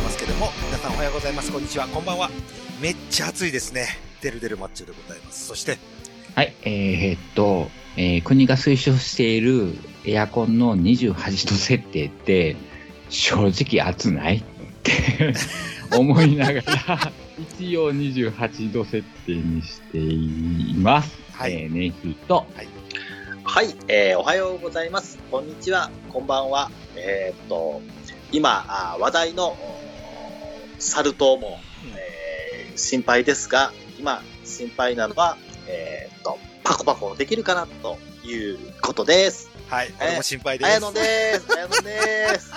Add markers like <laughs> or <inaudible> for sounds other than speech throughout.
ますけども、皆さんおはようございます。こんにちは。こんばんは。めっちゃ暑いですね。デルデルマッチョでございます。そして、はい、えー、っと、えー国が推奨しているエアコンの28度設定って、正直暑ない？って <laughs> 思いながら、一応28度設定にしています。はいえー、ネヒと、はい、えーおはようございます。こんにちは、こんばんは。えーっと、今、あ話題の、おサル痘も、えー心配ですが、今、心配なのは、えーっと、パコパコできるかな、ということです。はい、俺も心配です。あやのです。あやのです。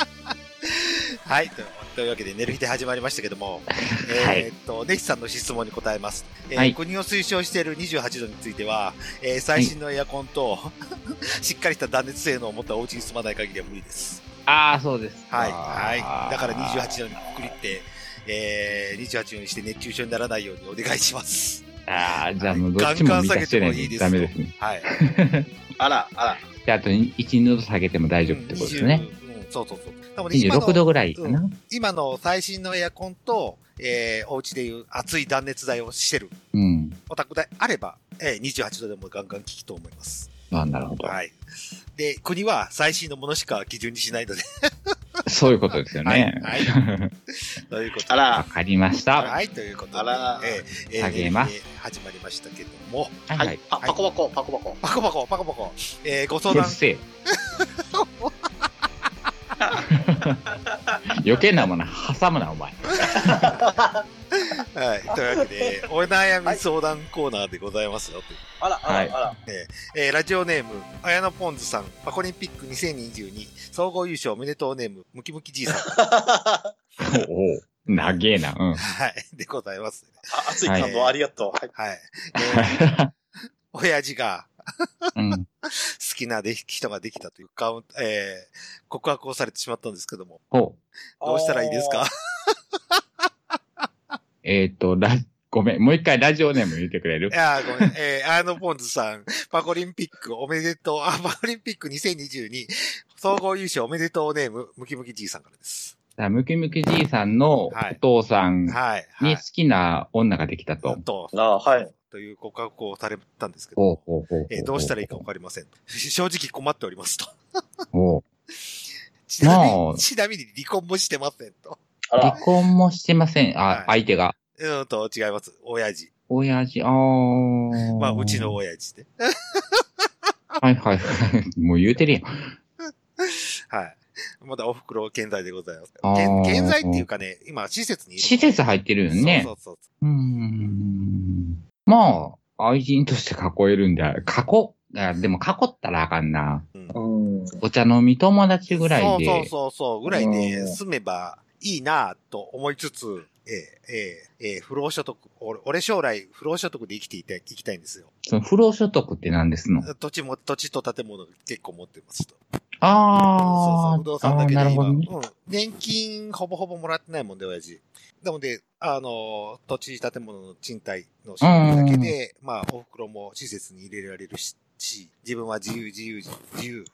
<laughs> はい。とというわけで、寝る日で始まりましたけども、<laughs> はいえーっと、ネヒさんの質問に答えます。えーはい国を推奨している28度については、えー最新のエアコンと、<laughs> しっかりした断熱性能を持ったお家に住まない限りは無理です。ああ、そうですか。はい。はい。だから28度にくくりって、えー、28度にして熱中症にならないようにお願いします。ああ、じゃあもうどっちも満たしてないとダメですね。はい。<laughs> あら、あら。じゃああと1、2度下げても大丈夫ってことですね。20うん、そうそうそう。多分ね今の26度ぐらいかな。今の最新のエアコンと、えー、お家でいう熱い断熱材をしてるうん。お宅であれば、えー、28度でもガンガン効くと思います。あなるほど。はい。で、国は最新のものしか基準にしないので、そういうことですよね。はいは <laughs> ということで。あわら、かりました。はい、ということで、あらえーえーますえー始まりましたけども、はいはいはい。。あ、パコパコ、パコパコ。パコパコ、パコパコ、えー、ご相談 <laughs> <laughs> 余計なもの挟むな、お前。はい、というわけで、お悩み相談コーナーでございますよ、というあら、あはいら、あら。えーラジオネーム、綾野ポンズさん、パコリンピック2022、総合優勝おめでとうネーム、ムキムキじいさん。<laughs> おお、長えな。うん。はい、でございます。あ熱い感動ありがとう。はい。はい。えー <laughs> 親父がうん。<laughs> 好きなで人ができたというカウント、えー告白をされてしまったんですけども、ほう。どうしたらいいですか？<laughs> えっ、と、ラ、ごめん。もう一回ラジオネーム言ってくれる？いやーごめん、えー、綾野ポンズさん、パコリンピックおめでとう、あ、パコリンピック2022、総合優勝おめでとうネーム、ムキムキじいさんからです。ムキムキじいさんのおはい父さんはい。はいに好。きな女ができたと。と、あはい。という告白をされたんですけど。えーどうしたらいいかわかりません。正直困っておりますと。ちなみまあに、ちなみに離婚もしてませんと。離。婚もしてません。はいあ、相手が。うーんと、違います。親父。親父、あー。まあ、うちの。親父で。<laughs> はいはいはい。もう言うてるやん。はい。まだお袋健在でございます。健健在っていうかね、今、施設にいる。施設入ってるよね。そうそうそうーん。まあ、愛人として囲えるんだ。囲、あでも囲ったらあかんな。そう。うんうん。お茶飲み友達ぐらいで。そうそうそうそう、ぐらいでうん住めばいいなと思いつつ、ええええええ不労所得、俺、俺将来不労所得で生きていて、生きたいんですよ。その不労所得って何ですの？土地も、土地と建物結構持ってますと。あー。そうそう、不動産だけで今、ほどね。うん。年金ほぼほぼもらってないもんで、親父。なので、あの、土地建物の賃貸の収入だけで、まあ、お袋も施設に入れられるし、し自分は自由、自由、自由、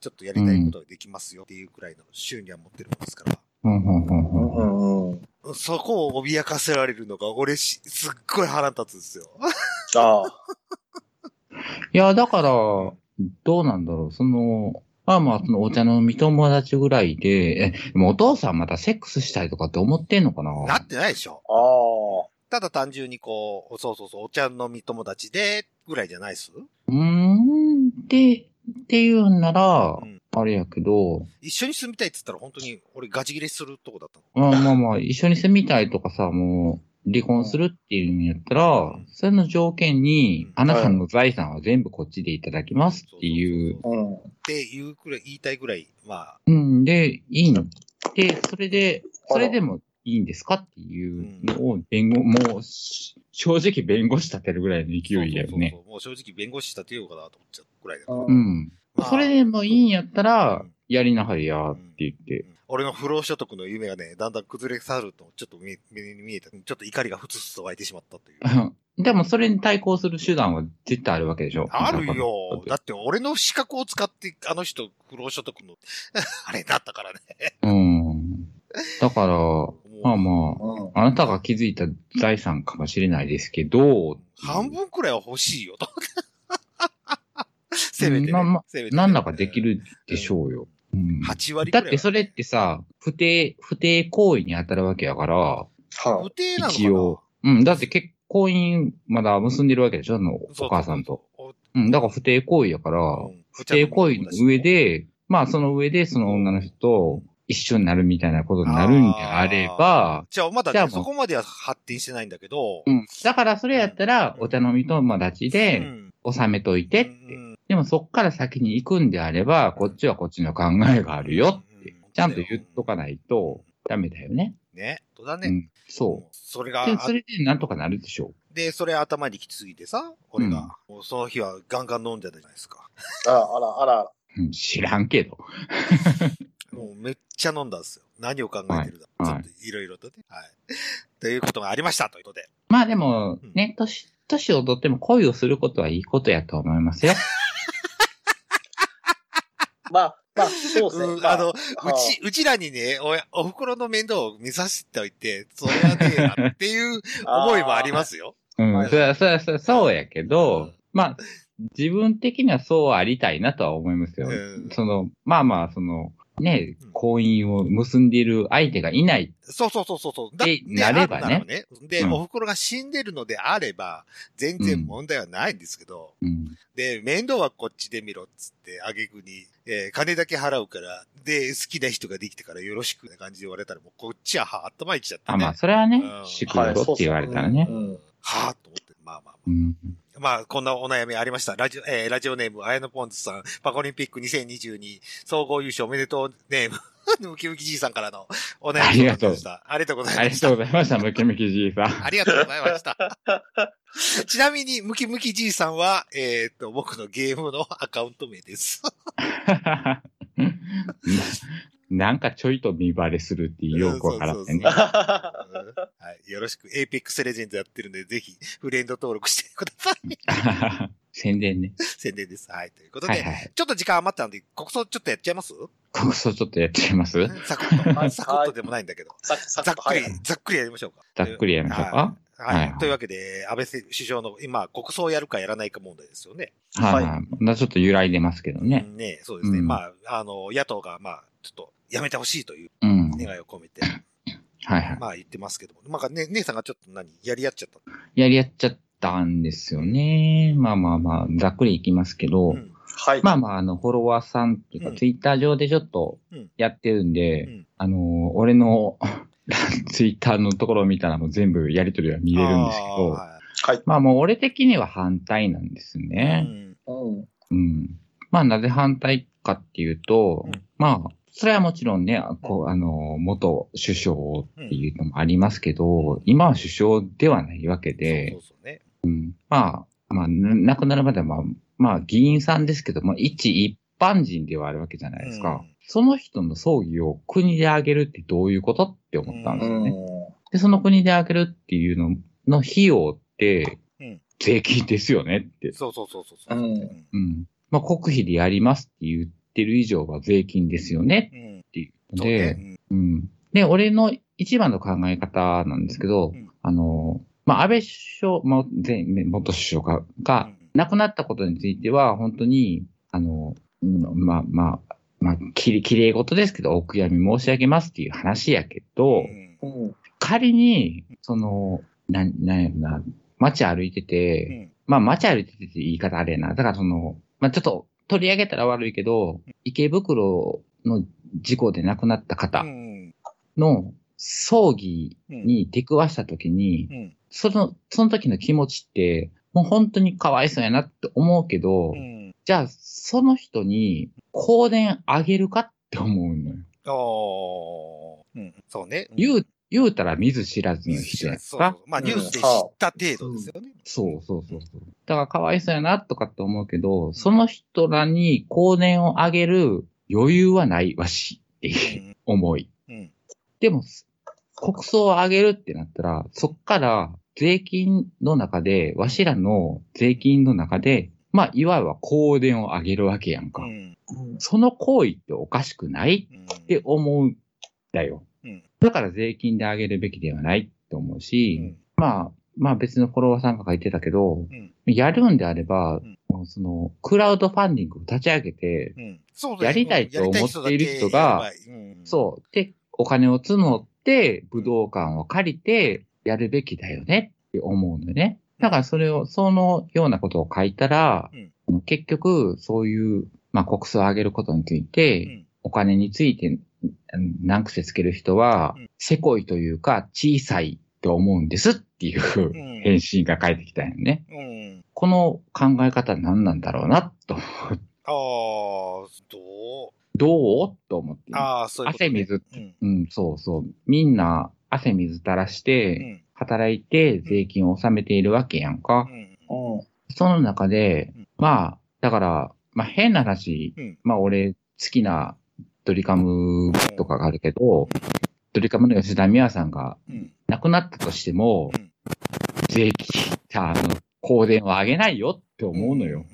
ちょっとやりたいことができますよっていうくらいの収入は持ってるもんですから。そこを脅かせられるのが、俺し、すっごい腹立つんですよ。あいや、だから、どうなんだろう。その、まあまあ、そのお茶飲み友達ぐらいで、え、でもお父さんまたセックスしたいとかって思ってんのかな？なってないでしょ。あ。あただ単純にこう、そうそうそう、お茶飲み友達で、ぐらいじゃないっす？うーん、で、っていうんならう、ん。あれやけど、一緒に住みたいって言ったら本当に俺ガチ切れするとこだったの。まあまあまあ、一緒に住みたいとかさ、もう、離婚するっていうんやったら、んそれの条件にうん、あなたの財産は全部こっちでいただきますっていう、あ。うん。っていうくらい、言いたいぐらい、まあ、うん、で、いいの。で、それで、それでもいいんですかっていうのを弁護、もう、し正直弁護士立てるぐらいの勢いだよね。そうそうそうもう正直弁護士立てようかなと思っちゃうぐらいだから。ううん。まあそれでもいいんやったらうん、やりなはれやって言って。うん俺の不労所得の夢がね、だんだん崩れ去ると、ちょっと目目に見えた。ちょっと怒りがふつふつと湧いてしまったという。でもそれに対抗する手段は絶対あるわけでしょ？あるよ。だだって俺の資格を使って、あの人、不労所得の、<laughs> あれだったからね。うん。だから、もまあまうんあ、あなたが気づいた財産かもしれないですけど、半分くらいは欲しいよ、と。<laughs> せめて、ね。まあまあせめてねなんだかできるでしょうよ。うん。8割くらい。は。だってそれってさ、不定、不定行為に当たるわけやから、は不定なのかな？一応。うん、だって結婚姻まだ結んでるわけでしょ？あの、お母さんと。おうん、だから不定行為やから、うん。不定行為の上、で、まあその上でその女の人と一緒になるみたいなことになるんであれば、じゃあまだね、じゃあもう。そこまでは発展してないんだけど、うん。だからそれやったら、お茶飲み友達うでん。収めといてって。うんでもそっから先に行くんであれば、こっちはこっちの考えがあるよってうん、ちゃんと言っとかないとダメだよね。ね。そうだね。うん。そそれう。がで、、それでなんとかなるでしょで、それ頭にきつすぎてさ、俺が、もうその日はガンガン飲んでたじゃないですか。あら、あら、あら。う。うん、知らんけど。<laughs> もうめっちゃ飲んだんですよ。何を考えてるだ。はいちょっといろいろとね。はい。ということがありましたということで。まあでもうん、ね、年、年をとっても恋をすることはいいことやと思いますよ。<laughs> まあ、まあ、そうですね。まうんあの、うはち、うちらにね、お、お袋の面倒を見させておいて、それはねえなっていう <laughs> 思いもありますよ。うん、はいそりゃ、そりゃ、そうやけうどん、まあ、自分的にはそうありたいなとは思いますよ。うんその、まあまあ、その、ねうん、婚姻を結んでいる相手がいない。そうそうそうそうでなればねね。で、うんお袋が死んでるのであれば、全然問題はないんですけど、うん。で、面倒はこっちで見ろっつって、あげくに、えー金だけ払うから、で、好きな人ができてからよろしくな感じで言われたら、もうこっちはは頭いっちゃってね。あ、まあ、それはねう、ん祝福って言われたらね。うん。はぁと思って、まあまあまあ。うん。まあ、こんなお悩みありました。ラジオ、えーラジオネーム、あやのポンズさん、パコリンピック2022総合優勝おめでとうネーム、<laughs> ムキムキじいさんからのお悩み相談でした。ありがとうございありがました。とうございました、ムキムキじいさん。<laughs> ありがとうございました。<laughs> ちなみに、ムキムキじいさんは、えっ、と、僕のゲームのアカウント名です。なんかちょいと身バレするっていうよくわからんね。よろしく、 Apex Legend やってるんで、ぜひ、フレンド登録してください。<laughs> 宣伝ね。宣伝です。はい。ということで、はいはい。ちょっと時間余ったんで、国葬ちょっとやっちゃいます？国葬ちょっとやっちゃいます？サクッと。はいサクッとでもないんだけど。ざっくりはい、ざっくりやりましょうか。ざっくりやりましょうか？はい。というわけで、安倍首相の今、国葬やるかやらないか問題ですよね。はい、ははい。まだちょっと揺らいでますけどね。うんねそうですね。うんまあ、あの、野党が、まあ、ちょっと、やめてほしいといううん。願いを込めて、はいはい。まあ言ってますけども。まあ、ね、姉さんがちょっと何、やり合っちゃった？やりやっちゃったんですよね。まあまあまあ、ざっくりいきますけど、うん。はい。まあまあ、あの、フォロワーさんっていうか、うんツイッター上でちょっとうんやってるんで、うんあの、俺の <laughs> ツイッターのところを見たらもう全部やりとりは見れるんですけど、ははい。まあもう俺的には反対なんですいね。うん。うん。まあなぜ反対かっていうと、うんまあ、それはもちろんね、こう、あの、元首相っていうのもありますけど、今は首相ではないわけで。まあ、まあ、な亡くなるまでは、まあ、まあ、議員さんですけど、まあ、一一般人ではあるわけじゃないですか。うんその人の葬儀を国であげるってどういうことって思ったんですよね。うで、その国であげるっていうのの費用ってうん、税金ですよねって。そうそうそうそうそう。うんうんうん。まあ、国費でやりますって言ってる以上は税金ですよねうん。っていうのそうねで、うん。で、俺の一番の考え方なんですけど、うんあの、まあ、安倍首相、も前元首相が、がうん亡くなったことについては、本当に、あの、うんまあ、まあ、まあ、きれ、きれい事ですけど、お悔やみ申し上げますっていう話やけど。仮に、その、な、なんやろな、街歩いてて、うんまあ街歩いててって言い方あれやな。だからその、まあちょっと取り上げたら悪いけど、池袋の事故で亡くなった方うんの葬儀うん。に出くわした時に、うん。その、その時の気持ちって、もう本当にかわいそうやなって思うけど、うん。じゃあその人に香典あげるかって思うのよ。あー。うん。そうね。言う、言うたら見ず知らずの人やんそうかそう。まあニュースで知った程度ですよね。そうそうそうそう。だからかわいそうやなとかって思うけど、その人らに香典をあげる余裕はないわしっていう思い。うんでも、国葬をあげるってなったら、そっから税金の中で、わしらの税金の中で、まあ、いわば香典をあげるわけやんか。うんその行為っておかしくないうんって思うんだよ。うん。だから税金で上げるべきではないと思ううし、ん。まあ、まあ別のフォロワーさんが書いてたけど、うん。やるんであれば、その、クラウドファンディングを立ち上げて、やりたいと思っている人が。そう。で、お金を募って、武道館を借りて、やるべきだよねって思うのよね。だからそれを、そのようなことを書いたら、結局、そういう、まあ、国葬を上げることについて、うん。お金についてうん難癖つける人はうん、せこいというか、小さいと思うんですっていううん返信が返ってきたんよね。うん。この考え方何なんだろうな、と。ああ、どう？どう？と思って。ああ、そういうこと、汗水うん。うん、そうそう。みんな汗水垂らしうて、ん。働いて税金を納めているわけやんか。うん。うん。その中でうん、まあ、だから、まあ変な話、うん。まあ俺好きなドリカムとかがあるけど、ドリカムの吉田美和さんがうん。亡くなったとしてもうん、税金、あの、香典を上げないよって思うのよ。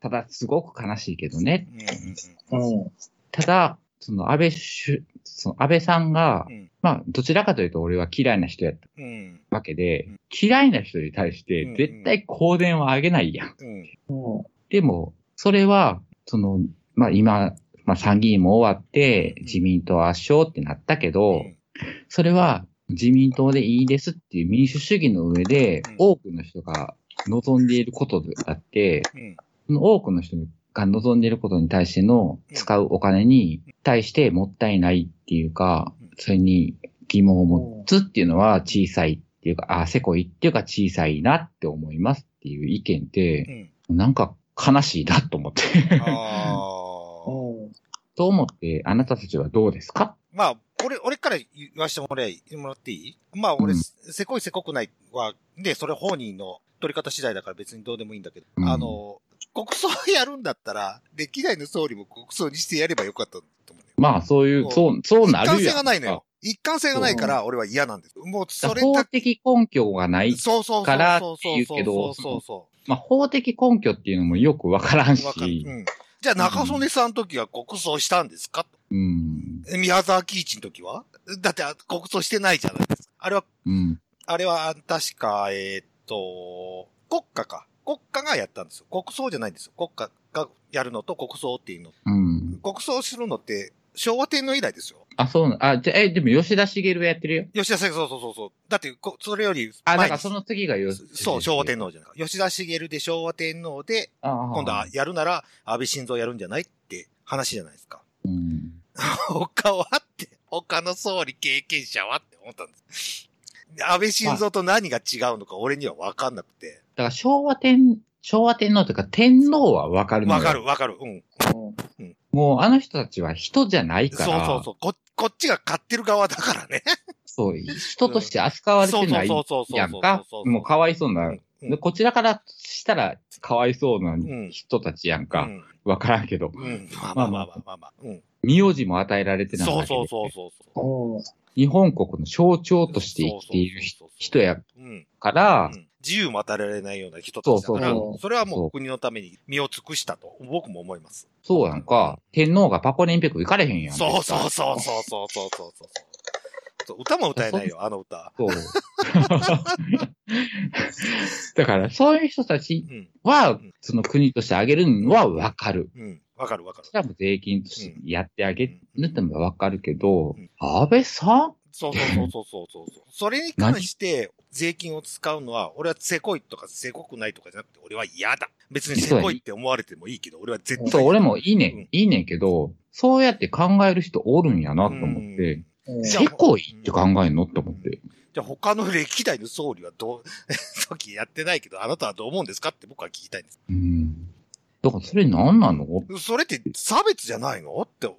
ただ、すごく悲しいけどね。ただ、その安倍首、その安倍さんがう、ん。まあ、どちらかというと俺は嫌いな人やったうん。わけでうん、嫌いな人に対してうん絶対香典は上げないや。うん。でも、それは、その、まあ今、まあ参議院も終わってうん。自民党圧勝ってなったけど、うん。それは自民党でいいですっていう民主主義の上でうん。多くの人が望んでいることであって、うん。その多くの人が望んでいることに対しての使うお金に対してもったいないっていうかうん、それに疑問を持つっていうのは小さいっていうか、あ、せこいっていうか小さいなって思いますっていう意見ってう、ん。なんか悲しいなと思って。<laughs> と思って、あなたたちはどうですか？まあ、俺、俺から言わしてもらい、もらっていい？まあ、俺、うんせこいせこくないは、で、それ本人の取り方次第だから別にどうでもいいんだけど、うんあの、国葬やるんだったら、歴代の総理も国葬にしてやればよかったと思うね。まあ、そういう、そう、そうな一貫性。がないのよ。一貫性がないから、俺は嫌なんです。もう、それ法。的根拠がない。そうそうそうからそうっていうけどそうそうそまあ、法的根拠っていうのもよくわからん。しう。ん。じゃあ、中曽根さんの時は国葬したんですかうん。宮沢喜一の時は？だって、あ国葬してないじゃないですか。あれはうん。あれは、確か、えーっと、国家か。国家がやったんですよ。国葬じゃないんですよ。国家がやるのと国葬っていうの。うん。国葬するのって、昭和天皇以来ですよ。あ、そうな、あ、じゃ、え、でも吉田茂がやってるよ。吉田茂、そうそうそうそう。だってこ、それよりあ、だ前にからその次がよ、そう、昭和天皇。皇じゃないか。吉田茂で昭和天皇で、今度はやるなら安倍晋三やるんじゃないって話じゃないですか。うん。<laughs> 他はって、他の総理経験者はって思ったんです。安倍晋三と何が違うのか俺には分かんなくて。だから昭和天、昭和天皇というか天皇はわかるのよ分かる分かる。うん。もうあの人たちは人じゃないそうから。そうそう。こ、こっちが買ってる側だからね。そう。人として扱われてないそうそうそうそうそうやんか。もうかわいそうな。うんでこちらからしたらかわいそうなうん人たちやんか。うん。わからんけど。うん。まあまあまあまあまあまあ。うん。名字も与えられてないそうわけでそうそうそう。日本国の象徴として生きている人や。から、うん自由も与えられないような人たちだから、そうそうそうそれはもそうう国のために身を尽くしたと、僕も思います。そうやんか。天皇がパコリンピック行かれへんやん。そうそうそうそうそうそうそうそう。歌も歌えないよ、あの歌。そう。<laughs> だから、そういう人たちうん。その国としてあげるのはわかる。うん。わかるわかるそ。れはもう税金としてやってあげるってのはわかるけどうん、安倍さん？そうそうそうそうそうそう。それに関して税金を使うのは、俺はせこいとかせこくないとかじゃなくて、俺は嫌だ。別にせこいって思われてもいいけど、俺は絶対そう、俺もいいねうんん、いいねんけど、そうやって考える人おるんやなと思って、うんせこいって考えんのって思って。じゃあ他の歴代の総理はどう、<laughs> 時やってないけど、あなたはどう思うんですかって僕は聞きたいんです。うん。だからそれ何なの？それって差別じゃないの？って思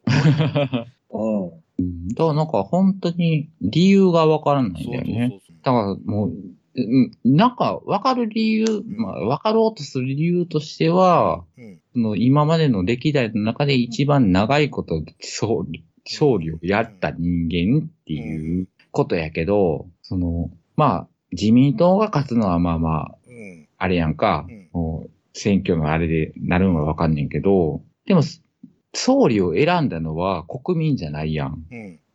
う。うん。うんだからなんか本当に理由がわからないんだよね。そうそうだからもう、うんなんかわかる理由、まあわかろうとする理由としては、そう。うん。その今までの歴代の中で一番長いこと勝利、勝利をやった人間っていうことやけど、その、まあ、自民党が勝つのはまあまあ、うん。あれやんか、うんもう選挙のあれでなるのはわかんねんけど、でも、総理を選んだのは国民じゃないやん。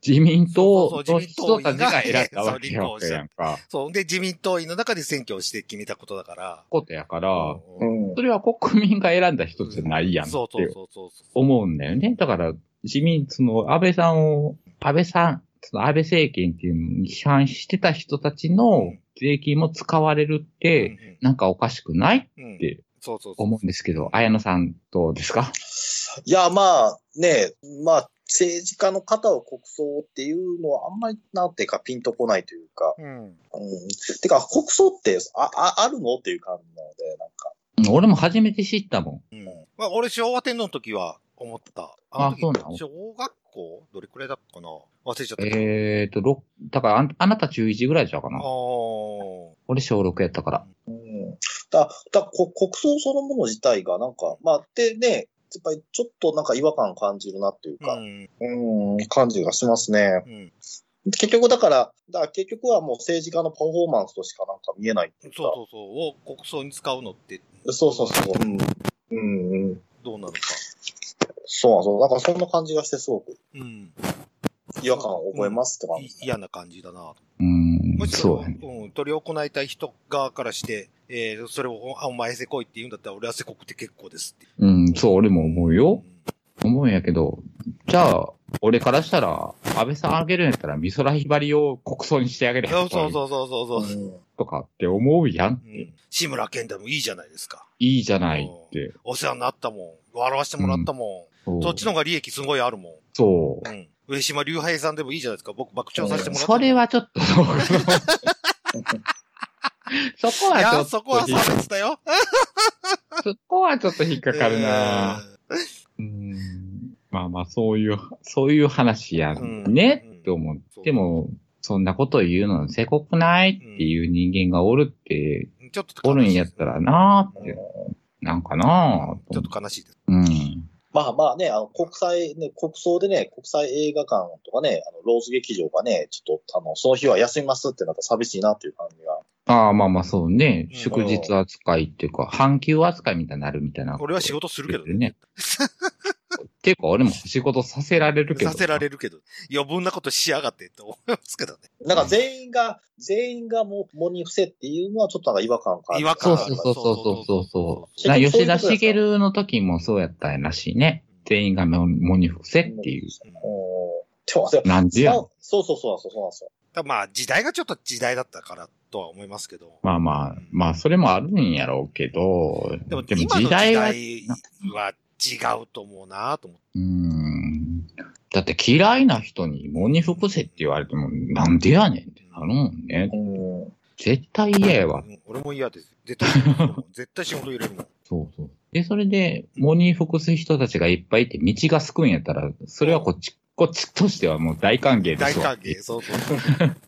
うん。自民党の人たちが選んだわけやそうやんか。そう。で、自民党員の中で選挙をして決めたことだから。ことやから、うんうんそれは国民が選んだ人じゃないやんってそうそうそうそうそう。思うんだよね。だから、自民、その、安倍さんを、安倍さん、その安倍政権っていうのに批判してた人たちの税金も使われるって、なんかおかしくないうんうんてそうそうそう。思うんですけど、綾野さんどうですか？いや、まあね、まあ政治家の方を国葬っていうのはあんまりなんていうかピンとこないというか、うん。うん。てか国葬ってあ、あ、あるのっていう感じなので、なんか。うん俺も初めて知ったもん。うん。まあ、俺、昭和天皇の時は思った。の時あそうなの？小学校どれくらいだったかな？忘れちゃった。えーと、ろだからあん、あなた中1ぐらいじゃうかな。ああ。俺小6やったから。うん。だ、だこ国葬そのもの自体がなんか、まあ、でね、やっぱりちょっとなんか違和感感じるなっていうか、うん。うん、感じがしますね。うん。結局だから、だから結局はもう政治家のパフォーマンスとしかなんか見えないっていうか。そうそうそう。を国葬に使うのってそうそうそう。うん。うん、うん。どうなのか。そうなんそう。だからそんな感じがしてすごくうん。違和感を覚えますって感じい。嫌な感じだな。うーんむ、しろ。うん、取り行いたい人側からして、えー、それを、あ、お前せこいって言うんだったら俺はせこくて結構ですって。うん、そう、俺も思ううよ。ん思うんやけど、じゃあ、俺からしたら、安倍さんあげるんやったら、美空ひばりを国葬にしてあげるそうそうそうそうそうとかって思うやん。うん志村けんでもいいじゃないですか。いいじゃないって。お世話になったもん。笑わしてもらったもん。そうそっちの方が利益すごいあるもん。そうう。ん。上島竜兵さんでもいいじゃないですか。僕爆笑させてもらった。それはちょっと、<laughs> そこいや、はちょっと、そこは差別だよ。<laughs> そこはちょっと引っかかるな、ううん。まあまあ、そういう、そういう話やうんね、うん。って思っても、そんなことを言うのせこくないっていう人間がおるって、ん。ちょっとおるんやったらなーって、なんかなーちょっと悲しいです。うん。まあまあね、あの、国際、ね、国葬でね、国際映画館とかね、あの、ローズ劇場がね、ちょっと、あの、その日は休みますってなったら寂しいなっていう感じが。ああ、まあまあそうね。うん祝日扱いっていうか、半休扱いみたいになるみたいな。俺は仕事するけどね。っていうか、俺も仕事させられるけど。させられるけど、余分なことしやがってって思いますけどね。なんか全員が、全員がもう、モニフセっていうのはちょっとなんか違和感感じ違和感そうそうそうそうそうそう。な吉田茂の時もそうやったらしいね。全員がモモニフセっていう。おーでもでもなんでやそうそうそうそうそうなんですよ。だまあ、時代がちょっと時代だったからとは思いますけど。まあまあ、まあそれもあるんやろうけど、でも、でも時時代は、代は違うと思うなと思って。うーん。だって嫌いな人にモニフせって言われても、なんでやねんってなるもんね。うん。絶対嫌やわう。ん俺も嫌です。絶対絶対仕事入れるもん。そうそう。で、それで、モニフす人たちがいっぱいいて道がすくんやったら、それはこっち、こっちとしてはもう大歓迎で大すわ。歓迎。そうそう。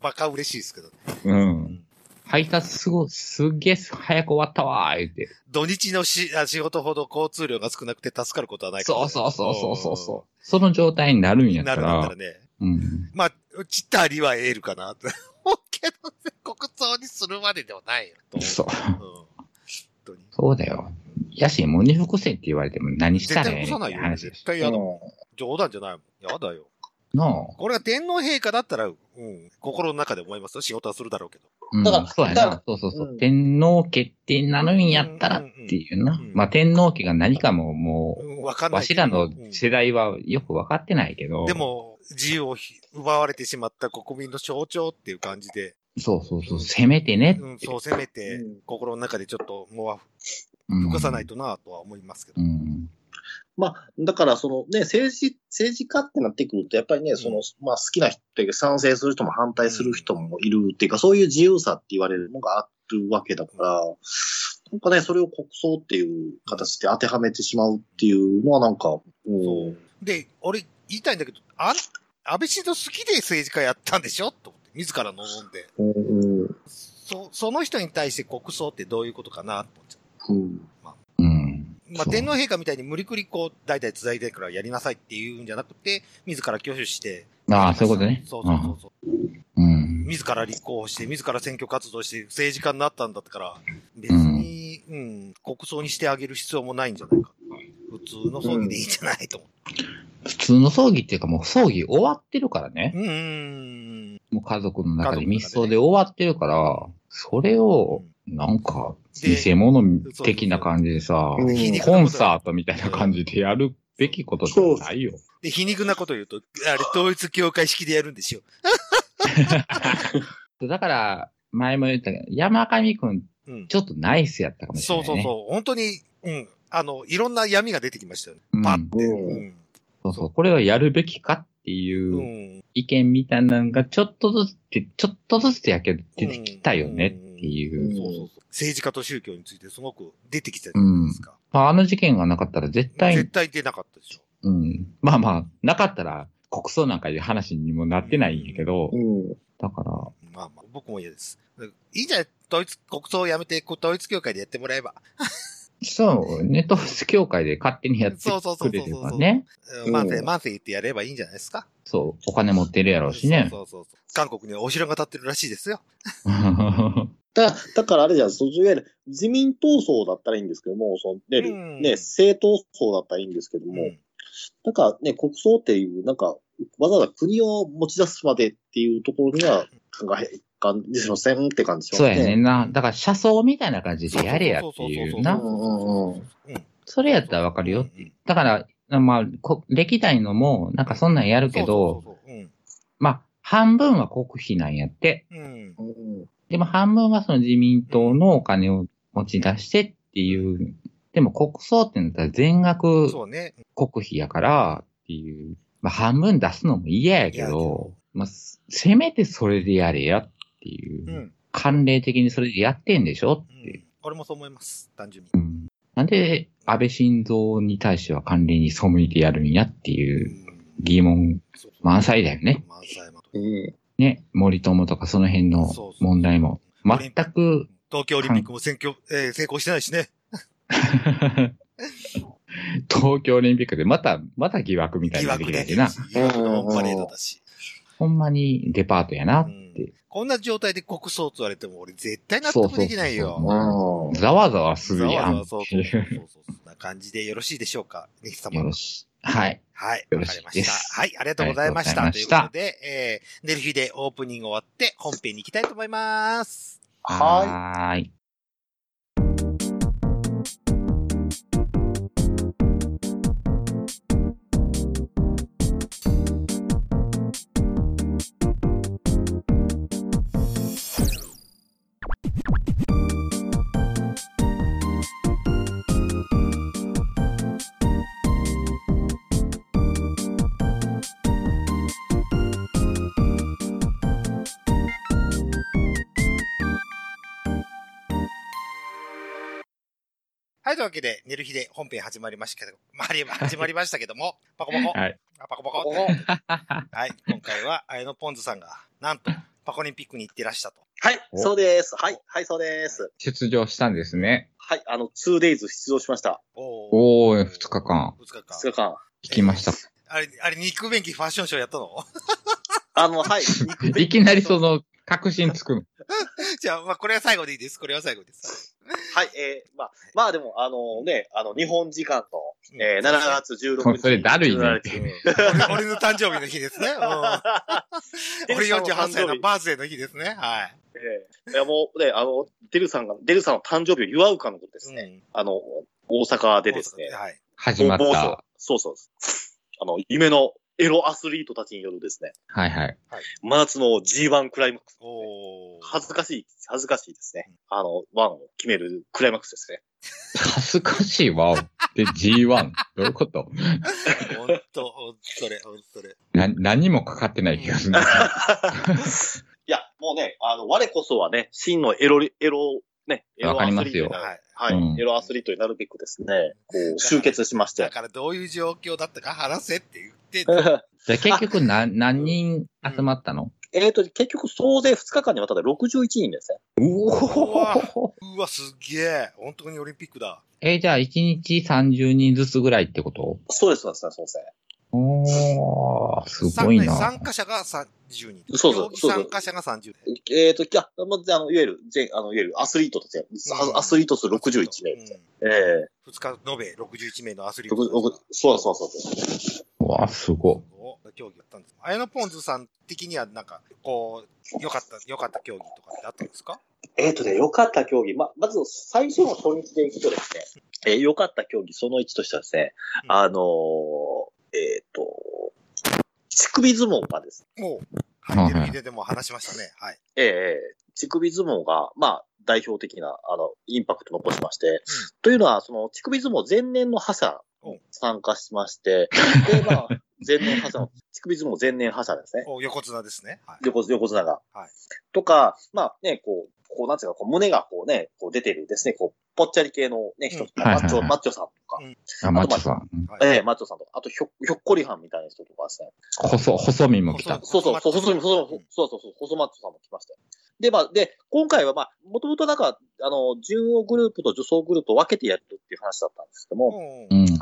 バカ嬉しいですけどね。うん。配達すごい、すっげえ早く終わったわー、言って。土日のしあ仕事ほど交通量が少なくて助かることはないから、そうそうそうそうそうそう。その状態になるんやったなるんだったらら、ね。うん。まあ、ちったりは得るかな <laughs> けどね、国葬にするまでではないよ。そう。うん。本当に。そうだよ。やし、モニフせって言われても何し絶たらええねんって対起こさないよ。絶対嫌だもん。冗談じゃないもん。やだよ。なあ。これが天皇陛下だったら、うん、心の中で思いますよ。仕事はするだろうけど。うん、だからそうやだからな。そうそうそう。うん天皇家ってなるんやったらっていうな。まあ天皇家が何かももう、うん、わかんないわしらのうん世代はよくわかってないけど。で、も、自由をひ奪われてしまった国民の象徴っていう感じで、そうそうそう、せめてねって。うん、そうせめてうん、心の中でちょっと、もう、うん動かさないとなとは思いますけど。うん。まあ、だから、そのね、政治、政治家ってなってくると、やっぱりね、その、まあ、好きな人っていうか、賛成する人も反対する人もいるっていうか、そういう自由さって言われるのがあるわけだから、なんかね、それを国葬っていう形で当てはめてしまうっていうのはなんか、うん。で、俺、言いたいんだけど、あん、安倍晋三好きで政治家やったんでしょ？と思って、自ら望んで。うん。うんそ、その人に対して国葬ってどういうことかなと思っちゃうん。うん。う。まあ、天皇陛下みたいに無理くりこう、代々伝えてからやりなさいっていうんじゃなくて、自ら挙手して。ああ、そういうことね。そうそうそうそう。うん。自ら立候補して、自ら選挙活動して政治家になったんだったから、別に、うん、国葬にしてあげる必要もないんじゃないか。普通の葬儀でいいんじゃないと思う。普通の葬儀っていうかもう葬儀終わってるからね。うんうん。もう家族の中で家族の中でね密葬で終わってるから、それを、なんか、で偽物的な感じでさ、コンサートみたいな感じでやるべきことじゃないよ。で、皮肉なこと言うと、あれ、統一教会式でやるんですよ。<laughs> だから、前も言ったけど、山上くん、うん。ちょってナイスやったかもしれない、ね。そうそうそう。本当に、うん。あの、いろんな闇が出てきましたよね。うんパッて。うんうん。そうそう。これはやるべきかっていううん意見みたいなのが、ちょっとずつちょっとずつやけど出てきたよねっていう。うんそうそうそう。政治家と宗教についてすごく出てきたじゃないですか。まあ、あの事件がなかったら絶対絶対出なかったでしょ。うん。まあまあ、なかったら国葬なんかいう話にもなってないんやけど、うん。だから、まあまあ、僕も嫌です。いいじゃん、統一、国葬をやめて、統一教会でやってもらえば。そう、ネットフリ協会で勝手にやってそうそうそうくれればね。うん万世、うん万世言ってやればいいんじゃないですか。そう、お金持ってるやろうしね。そうそうそう。韓国にはお城が建ってるらしいですよ。だだからあれじゃん、そういわゆる自民党層だったらいいんですけども、そのね、うんね、政党層だったらいいんですけども、うんなんかね、国葬っていう、なんか、わざわざ国を持ち出すまでっていうところには、考え、感じしませんって感じしますね。そうやねんな。だから車窓みたいな感じでやれやっていうな。うんうんうん。それやったらわかるよ。うんだから、まあ、こ歴代のも、なんかそんなんやるけど、まあ、半分は国費なんやって。うん。でも半分はその自民党のお金を持ち出してっていう。でも国葬ってなったら全額。国費やからっていう。まあ半分出すのも嫌やけ嫌やけどど、まあ、せめてそれでやれやっていう。うん。慣例的にそれでやってんでしょっうて。ん。俺もそう思います。単純に。うんなんで安倍晋三に対しては慣例に背いてやるんやっていううん疑問満載だよね。満載満載うん。ね、森友とかその辺の問題も全く東京オリンピックも選挙、えー成功してないしね。<laughs> 東京オリンピックでまた、また疑惑みたい疑なので惑きたしな。疑惑のパレードだし。ほんまにデパートやなっうんて。こんな状態で国葬と言われても俺絶対納得できないよ。うん。ざわざわすざるやんわざわそうそう。そうそう。そんな感じでよろしいでしょうか、<laughs> ネヒ様。よろしい。はい。はい。わかりました。はい。ありがとうございました。ということで、えー、寝る日でオープニング終わって本編に行きたいと思います。はい。い。というわけで、寝る日で本編始まりましたけど、<laughs> まあ、始まりましたけども、<laughs> パコパコ。はい。あパコパコ。<laughs> はい。今回は、あやのポンズさんが、なんと、パコリンピックに行ってらしたと。はい、おそうです。はい、はい、そうです。出場したんですね。はい、あの、2days 出場しました。おおー、2日間。2日間。2日間。聞きました。あれ、あれ、肉便器ファッションショーやったの？あの、はい。いきなりその、確信つくの。<laughs> じゃあ、まあ、これは最後でいいです。これは最後です。はい、えー、まあ、まあでも、あのね、あの、日本時間の、えー、うん7月16日。それだるいね17日俺俺の誕生日の日ですね。うん <laughs> 俺48歳のバースデーの日ですね。はい。ええいや、もうね、あの、デルさんが、デルさんの誕生日を祝うかのことですね。ね。あの、大阪でですね。はい。始まった。そうそう。あの、夢のエロアスリートたちによるですね、はいはい。真夏の G1 クライマックス。おー。恥ずかしい、恥ずかしいですね。あの、ワンを決めるクライマックスですね。恥ずかしいわ。で、G1。どういうこと？ほんと、ほんとそれ、ほんとそれ。な、何もかかってない気がする。<laughs> いや、もうね、あの、我こそはね、真のエロリ、エロ、ね、エロわかりますよアスリートになるはい。はい、うんエロアスリートになるべくですね、こう、集結しまして。だからどういう状況だったか話せって言って、じゃあ結局何、<laughs> 何人集まったの？えっと、結局総勢2日間にわたって61人ですね。うわおうわ、すげえ。本当にオリンピックだ。え、じゃあ1日30人ずつぐらいってこと？そうです、そうです、そうです。おー、すごいな。参加者が30人。そうそう競技参加者が30人。えっ、と、いや、まず、あの、いわゆる、全、あの、いわゆるアスリートですね。うんアアスリート数61名ですね。ええ2日延べ61名のアスリートく。そうそうそうそう。わ、すごい。競技だったんです。綾野ポンズさん的にはなんか、こう、良かった、良かった競技とかってあったんですか？えっ、とね、良かった競技。ま、まず最初の初日でいくとですね、えー良かった競技その1としてはですね、うんあのーえっ、と、乳首相撲がですね、もう、はいはい、テレビででも話しましたね。はい。ええ乳首相撲が、まあ、代表的な、あの、インパクトを残しまして、というのは、その、乳首相撲前年の覇者うん参加しまして、<laughs> で、まあ、前年覇者の、乳首相撲前年覇者ですね。お横綱ですね。はい。横横綱が。はいとか、まあね、こう、こう、なんていうか、こう、胸がこうね、こう出てるですね、こう、ぽっちゃり系のね、人とか、マッチョ、マッチョさんとか、うんあ、マッチョさん。ええマッチョさんとか、あとひょ、ひょっこりはんみたいな人とかですね。細、細身も来た。そうそう、そう、細、細細、そうそうそう、細マッチョさんも来ましたよ。で、まあ、で、今回はまあ、もともとなんか、あの、順応グループと女装グループを分けてやるっていう話だったんですけども。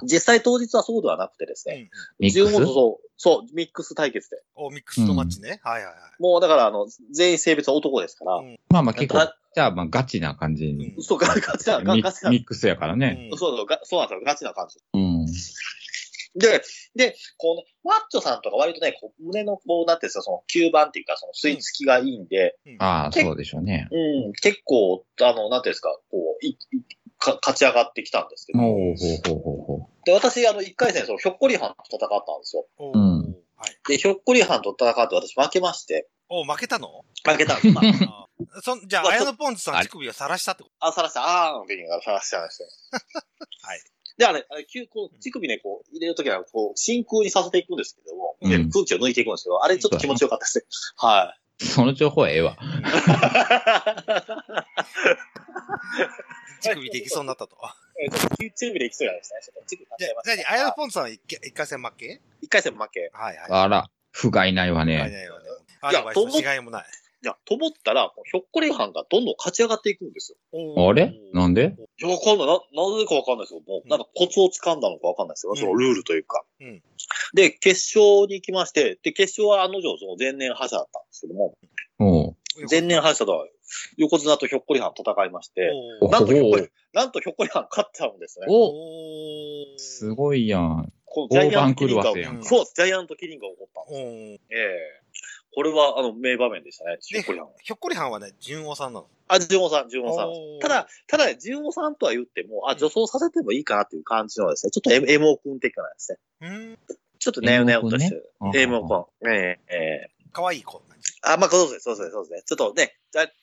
実際当日はそうではなくてですね、うん。ミックス順応とそう、そう、ミックス対決で。お、ミックスとマッチね。はいはいはい。もうだから、あの、全員性別は男ですから、うんまあまあ結構た、じゃあまあガチな感じに。うんそう、ガガチな、ガミガチな、ミックスやからね。うんそうそう、ガそうなんですよ、ガチな感じ。うん。で、で、こうね、マッチョさんとか割とね、こう胸のこう、なんていうんですか、その吸盤っていうか、その吸い付きがいいんで、ああ、そうでしょうね。うん、結構、あの、なんていうんですか、こう、い、いか勝ち上がってきたんですけど、ほうほうほうほうほで、私、あの、一回戦、その、ひょっこりはんと戦ったんですよ。おうんはい。で、ひょっこりはんと戦って私負けまして、お、負けたの？負けたんです。まあ、あ <laughs> そんじゃあ、まあ綾野ポンズさん乳首を晒したってこあ、さらした、あーの時にさらしちゃいました。はい。で、あれ、あれ、急こう、乳首ね、こう、入れるときは、こう、真空にさせていくんですけども、でうん空気を抜いていくんですけど、あれちょっと気持ちよかったですね。はう。その情報はええわ。い。乳首できそうになったと。えーちょっと乳首でいきそうじゃないですね。ちょっと乳首立っじゃあちゃいま、したじゃあ、綾野ポンズさんは一回戦負け一回戦負け。はいはい。あら、不甲斐ないわはいね。ないわね。アいやドバイスの違いもない。いや、と思ったら、ひょっこりはんがどんどん勝ち上がっていくんですよ。あれ？なんで？いや、わかんない。な、なぜかわかんないですよ。もう、なんかコツを掴んだのかわかんないですよ。うんそのルールというか。うんで、決勝に行きまして、で、決勝は案の定、その前年覇者だったんですけども、前年覇者とは横綱とひょっこりはん戦いまして、なんとひょっこり、なんとひょっこりはん勝ったんですね。おすごいやん。このジャイアントキリンがそう、ジャイアントキリンが起こったんです。ええこれは、あの、名場面でしたね、ひょっこりはんは。ひょっこりはんはね、純王さんなの。あ、純王さん、純王さん。ただ、ただね、純王さんとは言っても、あ、女装させてもいいかなっていう感じのですね、ちょっとエエモ君的なですね。うん。ちょっとネオネオとしてる。うんエモ君。ええええかわいい子。あ、まあ、そうです、そうです、そうですね。ちょっとね、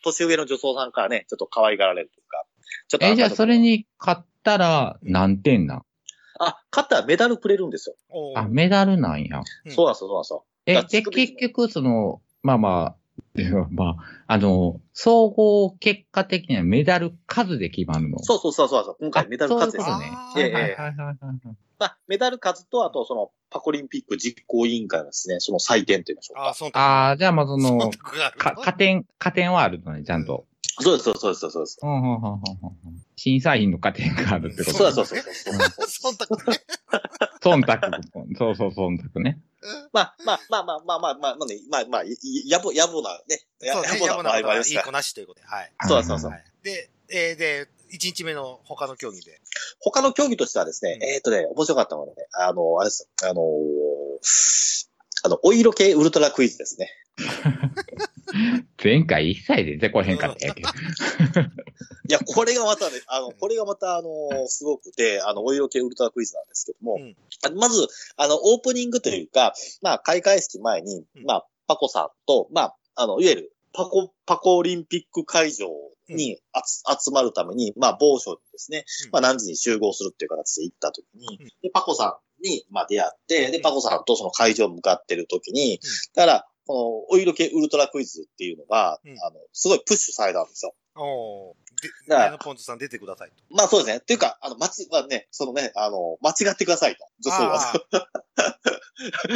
年上の女装さんからね、ちょっと可愛がられるというか。ちょっとえ、じゃあそれ。に勝ったら何点なんあ、勝ったらメダルくれるんですよ。あ、メダルなんや。うんそうなんですよ、そうなんですよ。え、だで、結局、その、まあまあ、<laughs> まあ、あの、総合結果的にはメダル数で決まるの。そうそうそうそうそう。今回メダル勝つですね。あーはいはいはい。まあ、メダル数と、あと、その、パコリンピック実行委員会のですね、その採点と言いましょうか。あー、そんああ、じゃあまあその、か、加点、加点はあるのね、ちゃんと。そうです、そうです、そうです。うんうんうんうんうん審査員の加点があるってことそうそうです。そうです忖度 <laughs> ね。忖度。そうそう、忖度ね。まあ、まあ、まあ、まあ、まあ、まあ、まあ、まあね、まあ、まあ、いやぼ、やぼなね。やそうね。やぼなことはいい子。なしということで。はい。そうそうそうはい。で、えーで、1日目の他の競技で。他の競技としてはですね、うんえっ、とね、面白かったのはね、あの、あれです、あのーあの、お色系ウルトラクイズですね。<laughs> 前回一切出てこへんかったやけど。<laughs> いや、これがまたね、あの、これがまた、あのーすごくて、あの、お色系ウルトラクイズなんですけども、うん。あまず、あの、オープニングというか、まあ、開会式前に、うん。まあ、パコさんと、まあ、あの、いわゆる、パコ、パコオリンピック会場に集集まるために、まあ、某所にですね、うん。まあ、何時に集合するっていう形で行った時に、うん。で、パコさんに、まあ、出会って、で、うん。パコさんとその会場向かってる時にうん、だから、この、お色系ウルトラクイズっていうのが、うんあの、すごいプッシュされたんですよ。おーで、だポンズさん出てくださいと。まあそうですね。っていうか、あの、間ち、まあね、そのね、あの、間違ってくださいと。女装は。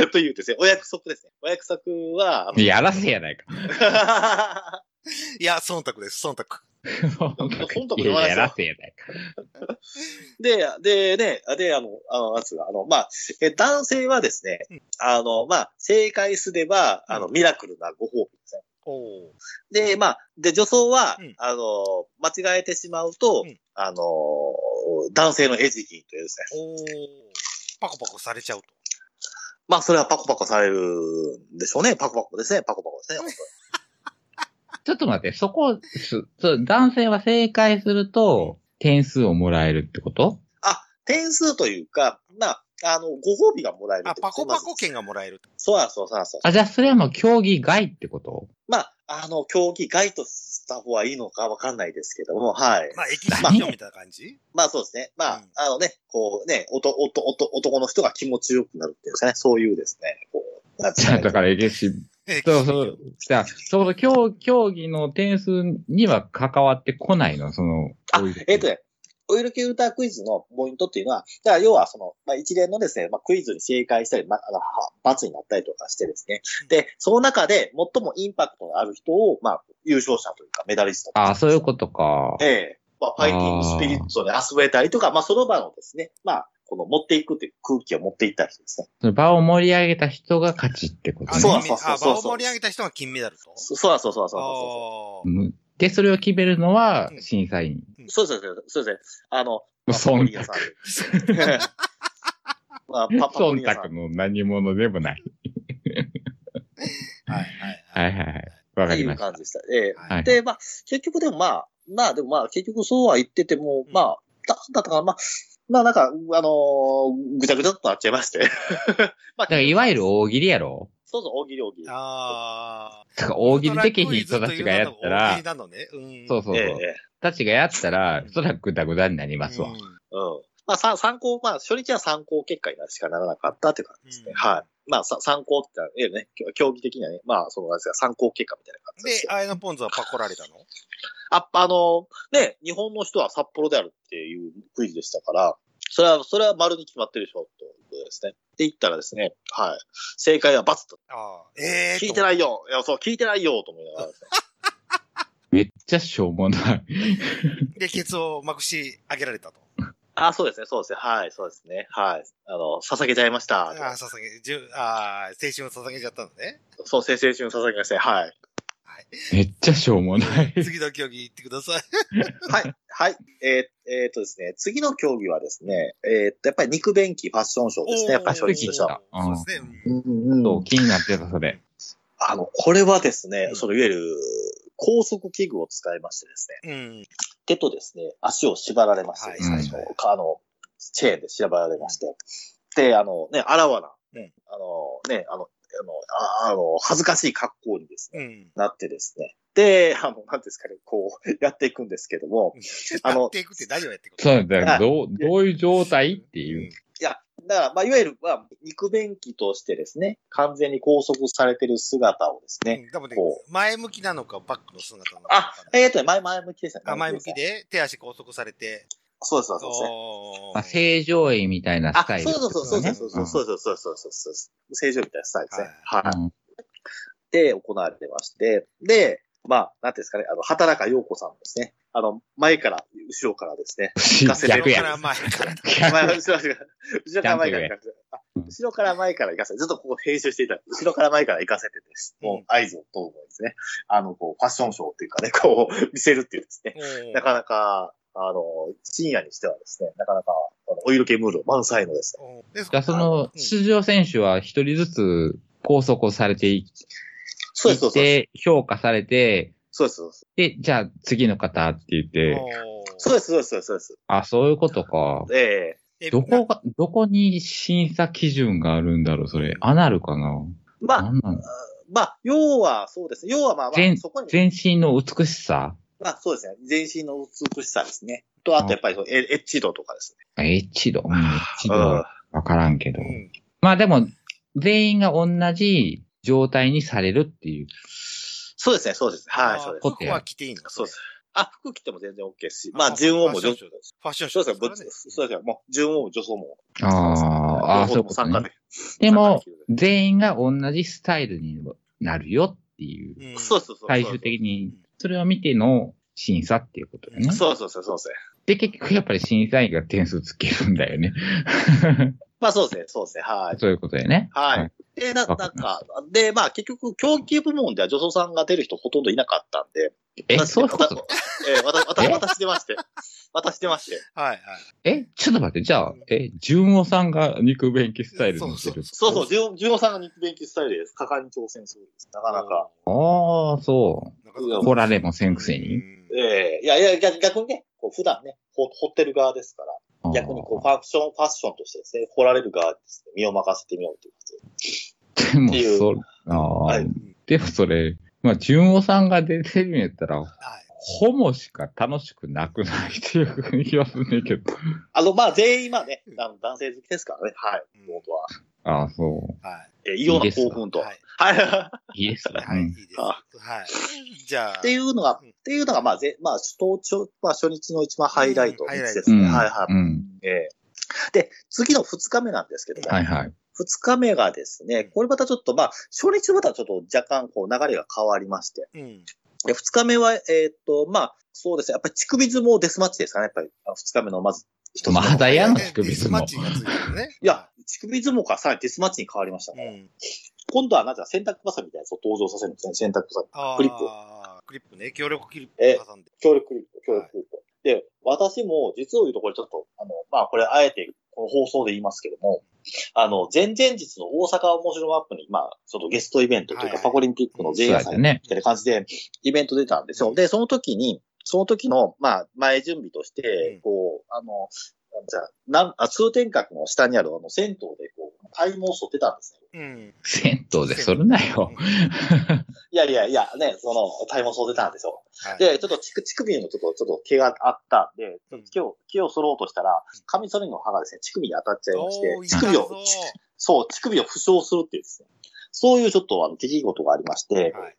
<laughs> というですね、お約束ですね。お約束は、やらせやないか。<laughs> いや、忖度です、忖度。本当いややらせやないか。で、で、ね、で、あの、あの、あの、まあ、え男性はですねうん、あの、まあ、正解すれば、あの、ミラクルなご褒美ですね。おーで、まあ、で、女装は、うんあの、間違えてしまうと、うんあの、男性の餌食というですね。パコパコされちゃうと。まあ、それはパコパコされるんでしょうね。パコパコですね。パコパコですね。ちょっと待って、そこ、すそう男性は正解すると、点数をもらえるってこと？あ、点数というか、まあ、あの、ご褒美がもらえるあ、パコパコ券券がもらえる。そうや、そうそうそう。あ、じゃあそれはもう競技外ってこと？まあ、あの、競技外とした方がいいのかわかんないですけども、はい。まあ、エキシビションみたいな感じ？まあそうですね。まあ、うんあのね、こうね、おと、おと、おと、男の人が気持ちよくなるっていうんですかね。そういうですね、こう、だから、エキシそうそう。じゃあ、その競競技の点数には関わってこないのその、あえっ、とね、オイル系ウルタークイズのポイントっていうのは、だから要はその、まあ、一連のですね、まあ、クイズに正解したり、まあ、あの、は罰になったりとかしてですね。で、その中で最もインパクトのある人を、まあ、優勝者というか、メダリスト。あそういうことか。ええまあ、ファイティングスピリッツをね、遊べたりとか、まあ、その場のですね、まあ、この持っていくっていう空気を持っていったりしてですね。その場を盛り上げた人が勝ちってことあ、ね。そう金メあ、そうそうそう場を盛り上げた人が金メダルと？そそうそうそうそうで、それを決めるのはうん審査員。う。そうですそうですそうです。あの、まあ忖度パポリアさんでまあ、パパポ忖。度の何者でもない。はいはいはいはいはい。わかっていうりました感。じでした。ええはい。で、まあ、結局でもまあ、まあでもまあ、結局そうは言ってても、うんまあ、だ、だったからまあ、まあなんか、あのーぐちゃぐちゃっとなっちゃいまして。<laughs> まあ、だから、いわゆる大喜利やろ？そうそう、大喜利大喜利。あだから大喜利できひん人たちがやった大ら喜利、なのね。うん。そうそうそう。えええたちがやったら、そらぐだぐだになりますわ。うんえうん。まあ、さ参考、まあ、初日は参考結果になしかならなかったっていう感じですね。うんはい。まあ、さ参考って言ったら、ええね、競技的にはね、まあ、その、なんですか、参考結果みたいな感じですで、アイナポンズはパコられたの？あ、あの、ね、日本の人は札幌であるっていうクイズでしたから、それは、それは丸に決まってるでしょ、ということですね。って言ったらですね、はい。正解は×と。ああ。ええ聞いてないよ。いや、そう、聞いてないよ、と思いながらですね。<laughs> めっちゃしょうもない。<laughs> で、ケツをまくし上げられたと。あ、そうですね、そうですね。はい、そうですね。はい。あの、捧げちゃいました。ああ、捧げ、じゅ、ああ、青春を捧げちゃったのね。そう、青春捧げました。はい。めっちゃしょうもない。<laughs> 次の競技行ってください。<laughs> はい。はい。えーえーっとですね、次の競技はですね、えーっと、やっぱり肉便器ファッションショーですね。ファッションショーとしては。そうですね。うんうん気になってた、それ。あの、これはですねう、んそのいわゆる、高速器具を使いましてですね、うん。手とですね、足を縛られまして、はい最初、はい。あの、チェーンで縛られまして、で、あの、ね、あらわな、うん。あの、ね、あの、あの、ああの、恥ずかしい格好にですね、うん。なってですね、で、あの、なんですかね、こう、<laughs> やっていくんですけども、あのやっていくって何をやっていくの？そうだよ。どう、どういう状態っていう。だから、まあ、いわゆる、まあ、肉便器としてですね、完全に拘束されてる姿をですね、うん。多分ねこ、前向きなのかバックの姿なのか。あ、えっ、とね、前、前向きですね。あ、前向きですね。で手足拘束されて。そうです、そうですそうですね。おーまあ、正常位みたいなあスタイ、ルね。そうそうそうそうそうそうそうそうそうそう。正常みたいなスタイルですね。はい。うんで、行われてまして、で、まあ、なんていうんですかね、あの、畑中陽子さんですね。あの、前から、後ろからですね。かせて逆や。後ろから前から。後ろから、後ろから前から行かせて、あ後ろから前から行かせて、ずっとここ編集していた、後ろから前から行かせてです。もう合図を通るのですね。あの、こう、ファッションショーっていうかね、<laughs> こう、見せるっていうですね。うんなかなか、あの、深夜にしてはですね、なかなか、あのお色気ムード満載のですね。うんでじゃあ、その、うん出場選手は一人ずつ拘束されていそうです、そうっ。て、評価されて、そうです、そうです。で、じゃあ次の方って言って、そうです、そうです、そうです。あ、そういうことか。えええどこが、どこに審査基準があるんだろう、それ。アナルかな？まあ、なんなのまあ、要は、そうですね。要はまあまあ、全そこに、全身の美しさ？まあそうですね。全身の美しさですね。と、あとやっぱりそのエエッチ度とかですね。あエッチ度？うん、エッチ度わからんけど。うんまあでも、全員が同じ状態にされるっていう。そうですね、そうです。はい、そうです。服は着ていいのそうです。あ、服着ても全然 OK ですし、あまあ、順応も女ファッションショーファッションショそうですよ、ーですからね。そうですよ。もう、順応も女装も。ああ、ああ、そういうことね。参加で。でも全員が同じスタイルになるよっていう。うんそうそうそう。最終的に、それを見ての審査っていうことだよね。そうそうそう、そうですね。で、結局やっぱり審査員が点数つけるんだよね。<laughs> まあそうですね、そうですね、はい。そういうことだよね。はい。で、な、なんか、で、まあ結局、競技部門では女装さんが出る人ほとんどいなかったんで、え、私そういうこと？えー、私、私、え？私出まして。私出まして。はいはい。え、ちょっと待って、じゃあ、え、純夫さんが肉便器スタイルにしてる。そうそう、ジュジュノさんが肉便器スタイルです。果敢に挑戦するんです。なかなか。ああ、そう。来られもせんくせに？うんええいやいや、逆逆にね、こう普段ね、ほ掘ってる側ですから、逆にこうファッション、ファッションとしてですね、掘られる側にですね、身を任せてみようということで。でもっていうそ、ああ、はいでもそれ、まあ、純夫さんが出てるんやったら、はい。ホモしか楽しくなくないっていう気がするねんけど。あの、まあ、全員まあね、あの男性好きですからね、はい、うん本当は。ああ、そはい。えー異様な興奮と。はい。はい。う。いいですね。はい。いうんいです。あはい。じゃあ。っていうのが、うんっていうのが、まあ、ぜ、まあ、当初、まあ、初日の一番ハイライトうんですね。うんはいはい。うん。ええで、次の二日目なんですけども、はいはい。二日目がですね、これまたちょっと、まあ、初日またちょっと若干こう流れが変わりまして、うん。で二日目は、えーっと、まあ、そうですね、やっぱり乳首相撲デスマッチですかね、やっぱり、二日目のまず一つ目。まだやのね乳首相撲デスマッチがついてるね。いや、乳首相撲からさらにデスマッチに変わりましたね。うん。今度はなんか洗濯バサミみたいなやつを登場させるんですね、洗濯バサミ。あークリップクリップね。協力クリッえプ挟んで。協力クリップ、協力クリップ。で、私も実を言うとこれちょっと、あの、まあこれあえてこの放送で言いますけども、あの、前々日の大阪面白マップに、まあ、ちょっとゲストイベントというか、パコリンピックの前夜祭み。たいな感じで、イベント出たんですよ。で、その時に、その時の、まあ、前準備としてうん、こう、あの、じゃあ、なん、あ通天閣の下にあるあの、銭湯で、こう、体毛を剃ってたんですね。うん。銭湯でそれなよ。いやいやいや、ね、その、体毛剃ってたんですよ。はいで、ちょっと乳首乳首にもちょっと、ちょっと毛があったんで、ちょっと毛を、毛を剃ろうとしたら、カミソリの刃がですね、乳首に当たっちゃいまして乳首を痛、そう、乳首を負傷するっていうですね、そういうちょっとあの出来事がありましてはい。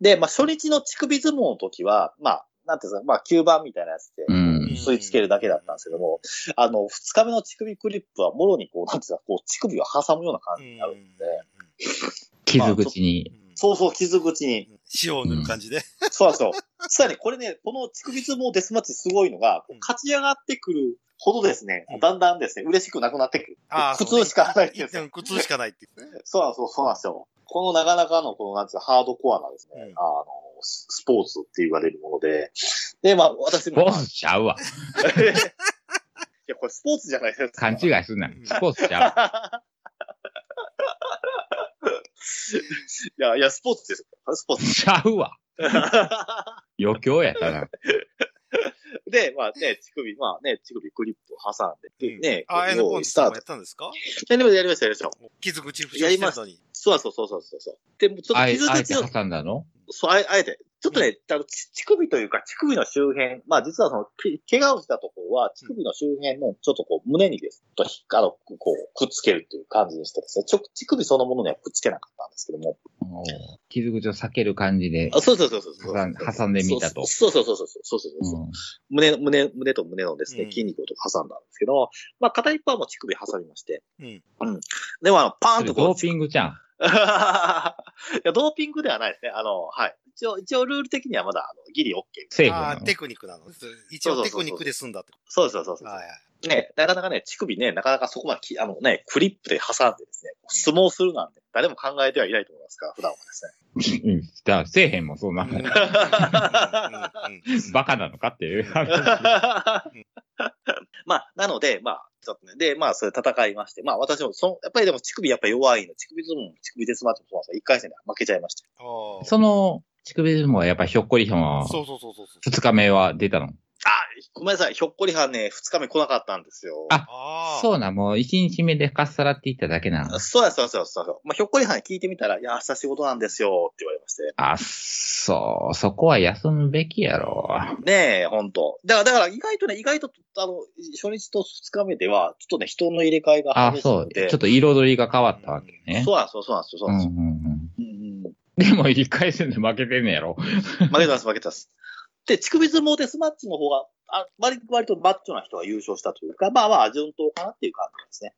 で、まあ初日の乳首相撲の時は、まあ、なんていうんですか、まあ吸盤みたいなやつで、うん。吸い付けるだけだったんですけども、あの、二日目の乳首クリップはもろにこう、なんていうか、こう、乳首を挟むような感じになるんで、傷口に。うんそうそう、傷口に。塩を塗る感じで。そうなんですよ。さらにこれね、この乳首相撲デスマッチすごいのが、うん勝ち上がってくるほどですね、うんだんだんですね、嬉しくなくなってくる。ああ、苦痛しかないっていうそうね苦痛しかないっていうね。そうなんですよ、そうなんですよ。このなかなかの、この、なんていうか、ハードコアなですね、うんあの、ススポーツって言われるもので、で、まあ、私も、スポーツちゃうわ。いや、これスポーツじゃないですか。勘違いすんな。スポーツちゃ <laughs> いや、いや、スポーツですよ。スポーう。ちゃうわ。余興やったな。ツ。で、まあね、乳首、まあね、乳首クリップを挟んで、うんね、ああ、エこうノポンズさんもやったんですか？やりました、やりました、やりました。傷口負傷してるのに。そうそうそうそうそうでも。で、ちょっと傷口を。あえて挟んだの？そう、あえて。ちょっとね、多分乳首というか、乳首の周辺、まあ実はその、怪我をしたところは、乳首の周辺のちょっとこう、胸にです、と、ひ、かの、こう、くっつけるという感じにしてですね、ちょ乳首そのものにはくっつけなかったんですけども。傷口を避ける感じで。あそうそうそうそうそう挟んでみたと。そうそうそうそうそうそうそう、うん、胸、胸、胸と胸のですね、筋肉を挟んだんですけど、うん、まあ片一方も乳首挟みまして。うん。うん。でもあの、パーンとこう。ドーピングじゃん。<laughs> いや、ドーピングではないですね。あの、はい。一応、一応ルール的にはまだ、あの、ギリ OK。ああ、セーフなの。テクニックなの。一応テクニックで済んだってこそうそうそうそう。と。はいはい。ね、なかなかね、乳首ね、なかなかそこまでき、あのね、クリップで挟んでですね、相撲するなんて、誰も考えてはいないと思いますから、普段はですね。うん。だから、せえへんもん、そんな。もん。バカなのかっていう。話。まあ、なので、まあ、ちょっとね、で、まあ、それ戦いまして、まあ、私も、その、やっぱりでも乳首やっぱり弱いの、乳首相撲、乳首デスマッチもそうなんですよ。一回戦で負けちゃいました。その、乳首相撲はやっぱりひょっこりひょんは、そうそうそうそうそう。二日目は出たの？あ、ごめんなさい、ひょっこりはんね、二日目来なかったんですよ。あああ。そうな、もう一日目でかっさらっていっただけなの。そうや、そうや、そうや、そうや。まあ、ひょっこりはんに聞いてみたら、いや、明日仕事なんですよ、って言われまして。あ、そう、そこは休むべきやろ。ねえ、ほんと。だから、だから意外とね、意外と、あの、初日と二日目では、ちょっとね、人の入れ替えがあ、そう。激しくて。ちょっと彩りが変わったわけね。そうなんですよ、そうなんですよ、そううんなんですよ。うんうん。うんうんでも一回戦で負けてんねやろ。負けてます、負けてます。で、乳首相撲デスマッチの方が、あ割割とマッチョな人が優勝したというか、まあまあ、順当かなっていう感じですね。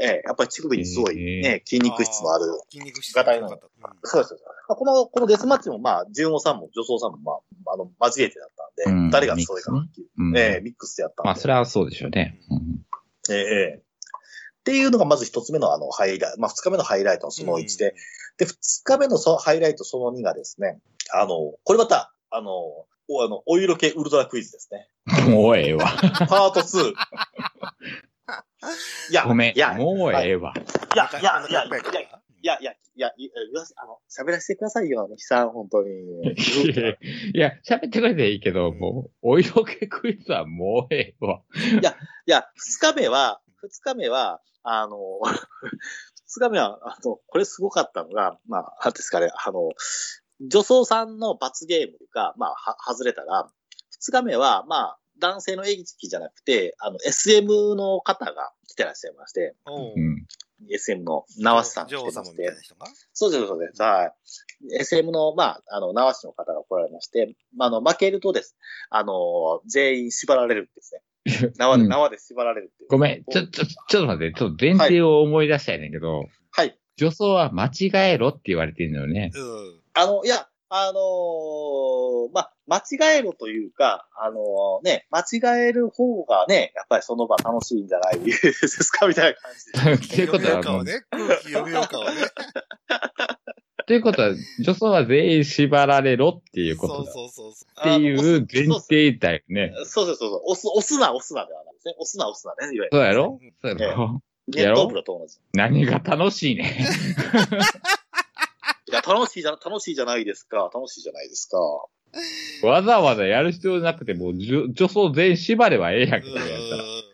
ええやっぱり乳首にすごいへね、筋肉質のある。筋肉質が高かった。うんそうです。まあこの、このデスマッチもまあ、順王さんも女装さんもまあ、あの、交えてだったんで、うん誰が強いかなっていう。うん。ええミックスでやったんで。まあ、それはそうでしょうね。うんええええっていうのがまず一つ目のあの、ハイライト、まあ二日目のハイライトのその1で、で、二日目のそのハイライトその2がですね、あの、これまた、あの、おあの、お色気ウルトラクイズですね。もうええわ。パート2。いや、ごめんいや、。もうええわ。いや、いや、いや、いや、いやっぱりや、いや、いや、いや、言わせあの、喋らせてくださいよ、悲惨、本当に。いや、喋ってくれていいけど、もう、お色気クイズはもうええわ。いや、二日目は、二日目は、あの、<laughs> 二日目は、あの、これすごかったのが、まあ、なんですかね、あの、女装さんの罰ゲームが、まあ、は、外れたら、二日目は、まあ、男性の演技じゃなくて、あの、SM の方が来てらっしゃいまして、おううん。SM の縄師さんが来てましてそうです、そうです。はい。SM の、まあ、あの、縄師の方が来られまして、まあ、あの、負けるとです。あの、全員縛られるんですね。<laughs> 縄で、うん縄で縛られるっていう。ごめん、ちょ、ちょ、ちょっと待って、ちょっと前提を思い出したいねんけど、はい。女装は間違えろって言われてるのよね。うん。あの、いや、あのーまあ、間違えろというか、あのね、間違える方がね、やっぱりその場楽しいんじゃない？<laughs> ですか？みたいな感じで。<laughs> っていうことはもう、読みようかをね、空気読みようかをね。ということは、女装は全員縛られろっていうことだ。そうそうそうそう。っていう前提だよね。そうそうそうそう。押す、押すな、押すなではないですね。押すな、押すなね。いわゆるそうやろ？そうやろ？ネットオープンと同じ。何が楽しいね。<laughs> いや、楽しいじゃ、楽しいじゃないですか。楽しいじゃないですか。わざわざやる必要なくても、女女装全員縛ればええやんけ、それやっ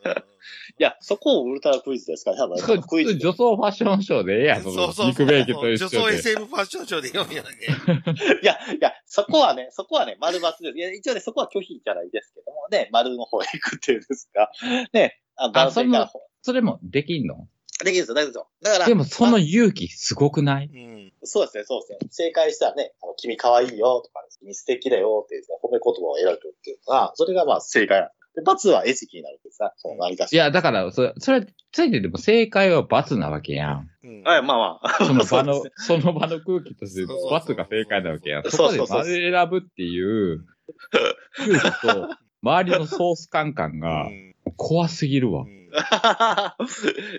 たら。いや、そこをウルトラクイズですか？ら、多分そうクイズ。女装ファッションショーでええやん、そのそうそう。肉ベーキと一女装緒で。SM ファッションショーで読みよね。<laughs> いや、いや、そこはね、そこはね、丸抜です。いや、一応ね、そこは拒否じゃないですけどもね、丸の方へ行くっていうんですか。ね、あ男性からそそれもできんの？できるんですよ、大丈夫ですよ。だから、でもそのま勇気すごくない？うん。そうですね、そうですね。正解したらね、あの君可愛いよとか、君素敵だよっていう、ね、褒め言葉を選ぶっていうのが、それがまあ正解で罰は餌食になるんですが、その何かしら。いや、だから、それ、それ、ついてでも正解は罰なわけやん。うん。はい、まあまあ。その場ので、その場の空気として罰が正解なわけやん。そこでそうそうそう丸選ぶっていう <laughs> 空気と、周りのソース感覚うがん怖すぎるわう。ん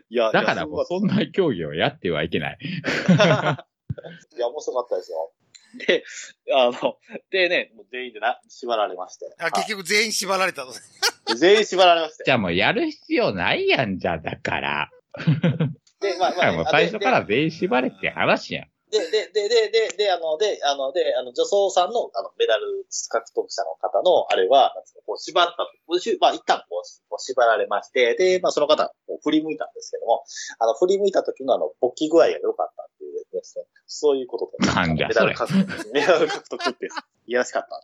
いや、だからもうそんな競技をやってはいけない。<laughs> いや、面白かったですよ。で、あの、でね、もう全員でな、縛られまして。あ、結局全員縛られたの全員縛られまして。じゃあもうやる必要ないやんじゃ、だから。で、まあだからもう最初から全員縛れって話やん。で、で、で、で、で、で、あの、で、あの、で、あの、女装さんの、あの、メダル獲得者の方の、あれは、なんですか、こう、縛った、こうしまあ、一旦こう、こう縛られまして、で、まあ、その方、こう振り向いたんですけども、あの、振り向いた時のあの、勃起具合が良かったっていうですね、そういうことで。なんじゃメダル獲得、メダル獲得って、いやらしかった。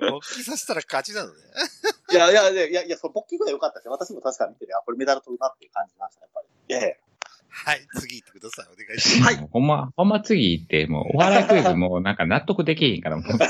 勃起させたら勝ちなのね。いや、いや、いや、いや、いや、その勃起具合良かったですよ。私も確かに見てて、あ、これメダル取るなっていう感じました、やっぱり。いやいや。はい、次行ってください。お願いします。はいほんま、ほんま次行って、もうお笑いクイズもうなんか納得できへんから、もう次。<laughs>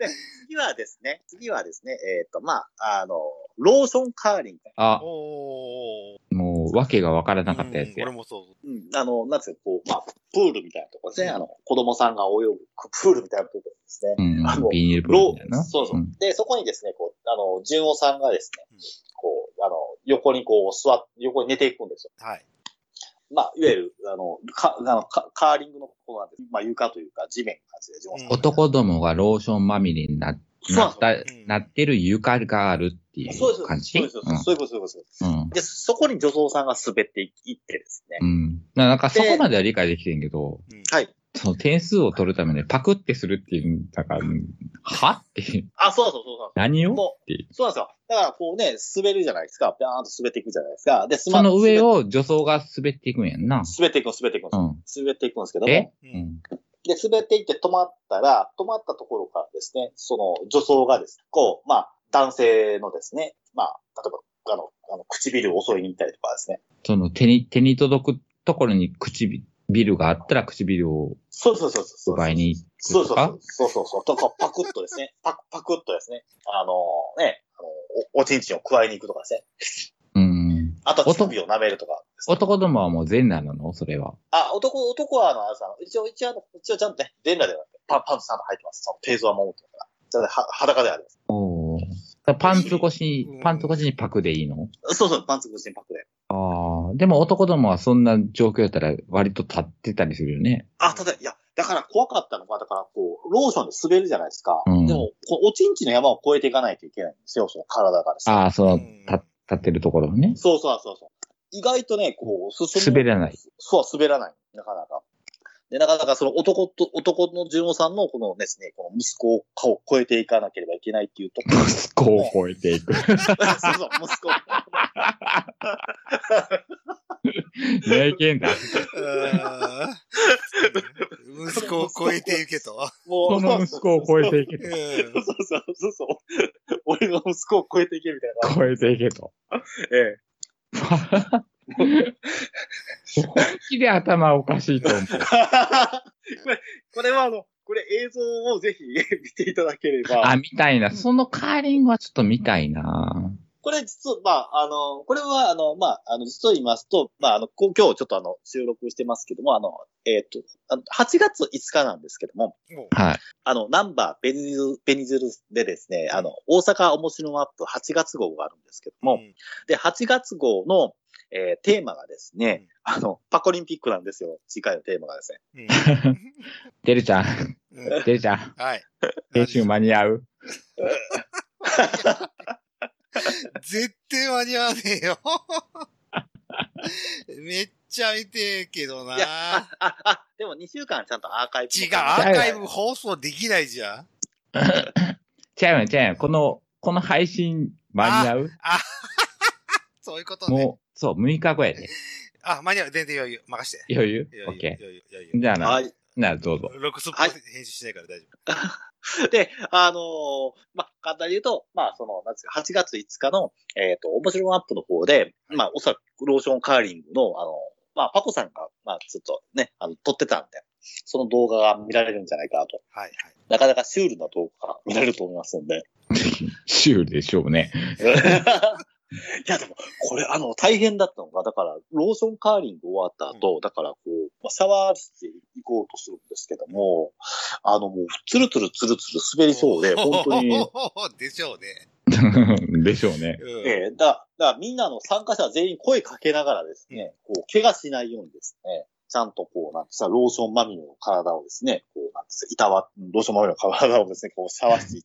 で、次はですね、次はですね、えっ、と、まあ、あの、ローションカーリング。あ、おー。もう訳がわからなかったやつやうん俺。もそう。うん、あの、なんつうか、こう、まあ、プールみたいなところですね。あの、子供さんが泳ぐプールみたいなところですね。うんあの、ビニールプールロみたいな。そうそう。んで、そこにですね、こう、あの、純夫さんがですねあの、横にこう、座っ、横に寝ていくんですよ。はい。まあ、いわゆる、あの、か、あの、カカーリングのことなんです。まあ、床というか、地面の感じで、純夫さんが男どもがローションまみれになそうなったうんなってる床があるっていそう感じ？そうです。そういうこと、そういうこと。そういうことうん。で、そこに女装さんが滑っていいってですね。うん。なんかそこまでは理解できてんけど、うんはい。その点数を取るためにパクってするっていう、だから、うんは？っていう、あ、そうそうそうそう。何を？もっていう。そうなんですよ。だから、こうね、滑るじゃないですか。ビャーンと滑っていくじゃないですか。で、スその上を。を女装が滑っていくんやんな。滑っていく、滑っていくん。滑っていくんですけどえも。う。うんん。で、滑っていって止まったら、止まったところからですね、その女装がですね、こう、まあ、男性のですね、まあ、例えば、あの、あの唇を襲いに行ったりとかですね。その手に、手に届くところに唇があったら唇をそうそうそうそう。奪いに行そうそうくとかそう。そうそうそう。とか、パクッとですね。<laughs> パク、パクッとですね。あのね、あのお、おちんちんを加えに行くとかですね。うん。あと、乳首を舐めるとかね、男どもはもう全裸なの？それは。あ、男、男はあの、あれさ、一応、一応一応ちゃんとね、全裸ではなくて、パパンツちゃんと入ってます。その、ペースは守ってるから。裸であります。おーパンツ越し <laughs> うんに、パンツ越しにパクでいいの？そうそう、パンツ口にパクで。ああ、でも男どもはそんな状況やったら割と立ってたりするよね。あ、ただ、いや、だだから怖かったのが、だからこう、ローションで滑るじゃないですか。うんでも、おちんちの山を越えていかないといけないんですよ、その体がですね。ああ、その、うんた、立ってるところね。そうそうそうそう。意外とね、こう、進む。滑らない。そう、滑らない。なかなか。で、なかなかその男と、男の純夫さんのこのですね、この息子を顔を超えていかなければいけないっていうところ。<laughs> 息子を超えていく。<laughs> そうそう、息子。名言だ。<laughs> うん息子を超えていけと。もこの息子を超えていけそうそうそうそう。俺の息子を超えていけみたいな。超えていけと。え本気で頭おかしいと思う。え。これ、これはあの、これ映像をぜひ見ていただければ。あ、みたいな。そのカーリングはちょっと見たいな。これ実は、まあ、あの、これは、あの、まあ、あの、実を言いますと、まあ、あの、今日ちょっとあの、収録してますけども、あの、えっ、と、あの8月5日なんですけども、もはい。あの、ナンバーベニズル、ベニズルでですね、あの、大阪面白マップ8月号があるんですけどう、も、で、8月号の、えーテーマがですね、あの、パコリンピックなんですよ。次回のテーマがですね。うん <laughs> てるちゃん、うんてるちゃん、はい。編集間に合う絶対間に合わねえよ。めっちゃ見てえけどないや、あ、あ、あ、でも2週間ちゃんとアーカイブ。違う、アーカイブ放送できないじゃん。<laughs> 違うよ、違うよ。この、この配信間に合う？<laughs> そういうことね。もう、そう、6日後やで。あ、間に合う。全然余裕。任して。余裕？余裕オッケ余裕余ー。裕じゃあな、はい。ならどうぞ。ロックスップはい編集しないから大丈 <laughs> で、あのーまあ、簡単に言うと、まあ、その、なんですか、8月5日の、えっ、と、面白マップの方で、まあ、おそらくローションカーリングの、あの、まあ、パコさんが、まあ、ちょっとね、あの、撮ってたんで、その動画が見られるんじゃないかなと。夫。はいなかなかシュールな動画が見られると思いますんで。<laughs> シュールでしょうね。<laughs> <laughs> いや、でも、これ、あの、大変だったのが、だから、ローションカーリング終わった後、だから、こう、まあシャワー室へ行こうとするんですけども、あの、もう、つるつるつるつる滑りそうで、<laughs> 本当に、でしょうね。<laughs> でしょうね。うんええだ、だからみんなの参加者は全員声かけながらですね、こう、怪我しないようにですね、ちゃんとこう、なんてさ、ローションまみれの体をですね、こう、なんてさ、いたわ、ローションまみれの体をですね、こう、シャワーしていっ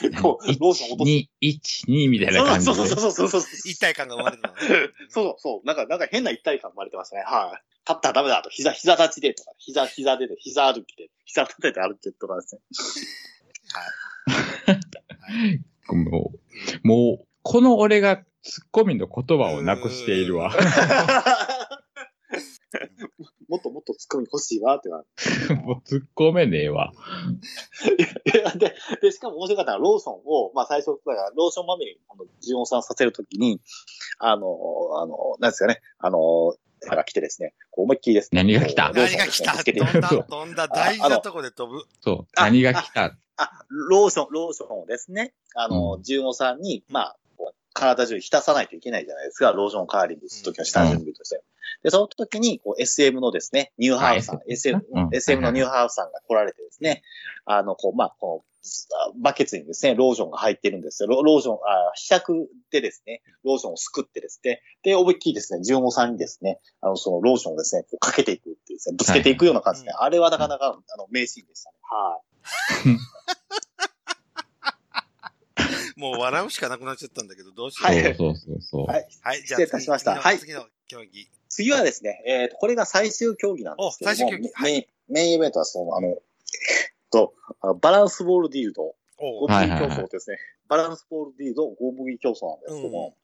てね、<laughs> こう、ローション落とす。2、1、2みたいな感じで。そうそうそうそうそうそう。一体感が生まれたのね。そうそう。なんか、なんか変な一体感生まれてましたね。はい。立ったらダメだと。膝、膝立ちでとか、膝、膝でで、膝歩きで、膝立てて歩けとかですね。もう、もう、この俺がツッコミの言葉をなくしているわ。もっともっと突っ込み欲しいわってな。<laughs> もう突っ込めねえわ。いやで、で、しかも面白かったのは、ローソンを、まあ最初、だから、ローションまみれに、この、ジオンさんさせるときに、あの、あの、なんですかね、あの、が来てですね、こう思いっきりですね。何が来た？何が来た？飛んだ <laughs> そう飛んだ大事なとこで飛ぶ？そう。あ何が来た？あ、ローション、ローションをですね、あの、うジュンオさんに、まあ、体中に浸さないといけないじゃないですか、ローションカーリングするときの下準備として。で、その時に、こう、SM のですね、ニューハーフさん、はい SM、うん SM のニューハーフさんが来られてですね、あの、こう、まあ、この、バケツにですね、ローションが入ってるんですよ。ロローション、あ、試着でですね、ローションをすくってですね、で、思いっきりですね、ジュンオさんにですね、あの、そのローションをですね、こうかけていくっていうですね、ぶつけていくような感じで、あれはなかなか、あの、名シーンでしたね。はい。<laughs> もう笑うしかなくなっちゃったんだけど、どうしよう。はいそうそうそうそう。はい。はい、じゃあ失礼いたしました次のはい次の競技。次はですね、えーと、これが最終競技なんですけども、お最終競技はいメイン、メインイベントはその、あの、えっと、バランスボールディルド、ゴム麦はいはいはい競争ですね。バランスボールディルド、ゴム麦競争なんですけども、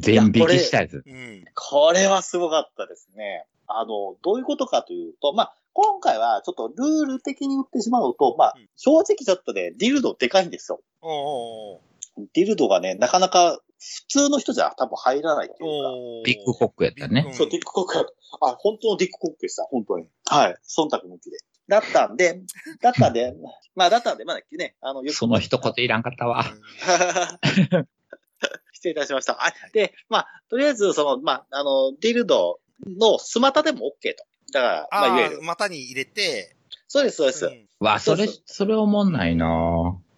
全引きしたやつ。うん。これはすごかったですね。あの、どういうことかというと、まあ、今回はちょっとルール的に言ってしまうと、まあうん、正直ちょっとね、ディルドでかいんですよ。おうおうおうディルドがね、なかなか普通の人じゃ多分入らないっていうか、ビッグコックやったねうんそう、ディックコックだと。あ、本当のディックコックでした、本当に。はい。忖度抜きで。だったんで、だったんで、<laughs> まあ、だったんで、まだね、あの、よくその一言いらんかったわ。<laughs> 失礼いたしました。あで、まあ、とりあえず、その、まあ、あの、ディルドのスマタでも OK と。だから、まあ、いわゆるああ、。股に入れて、そうです、そうです。うんわ、それそれおもんないな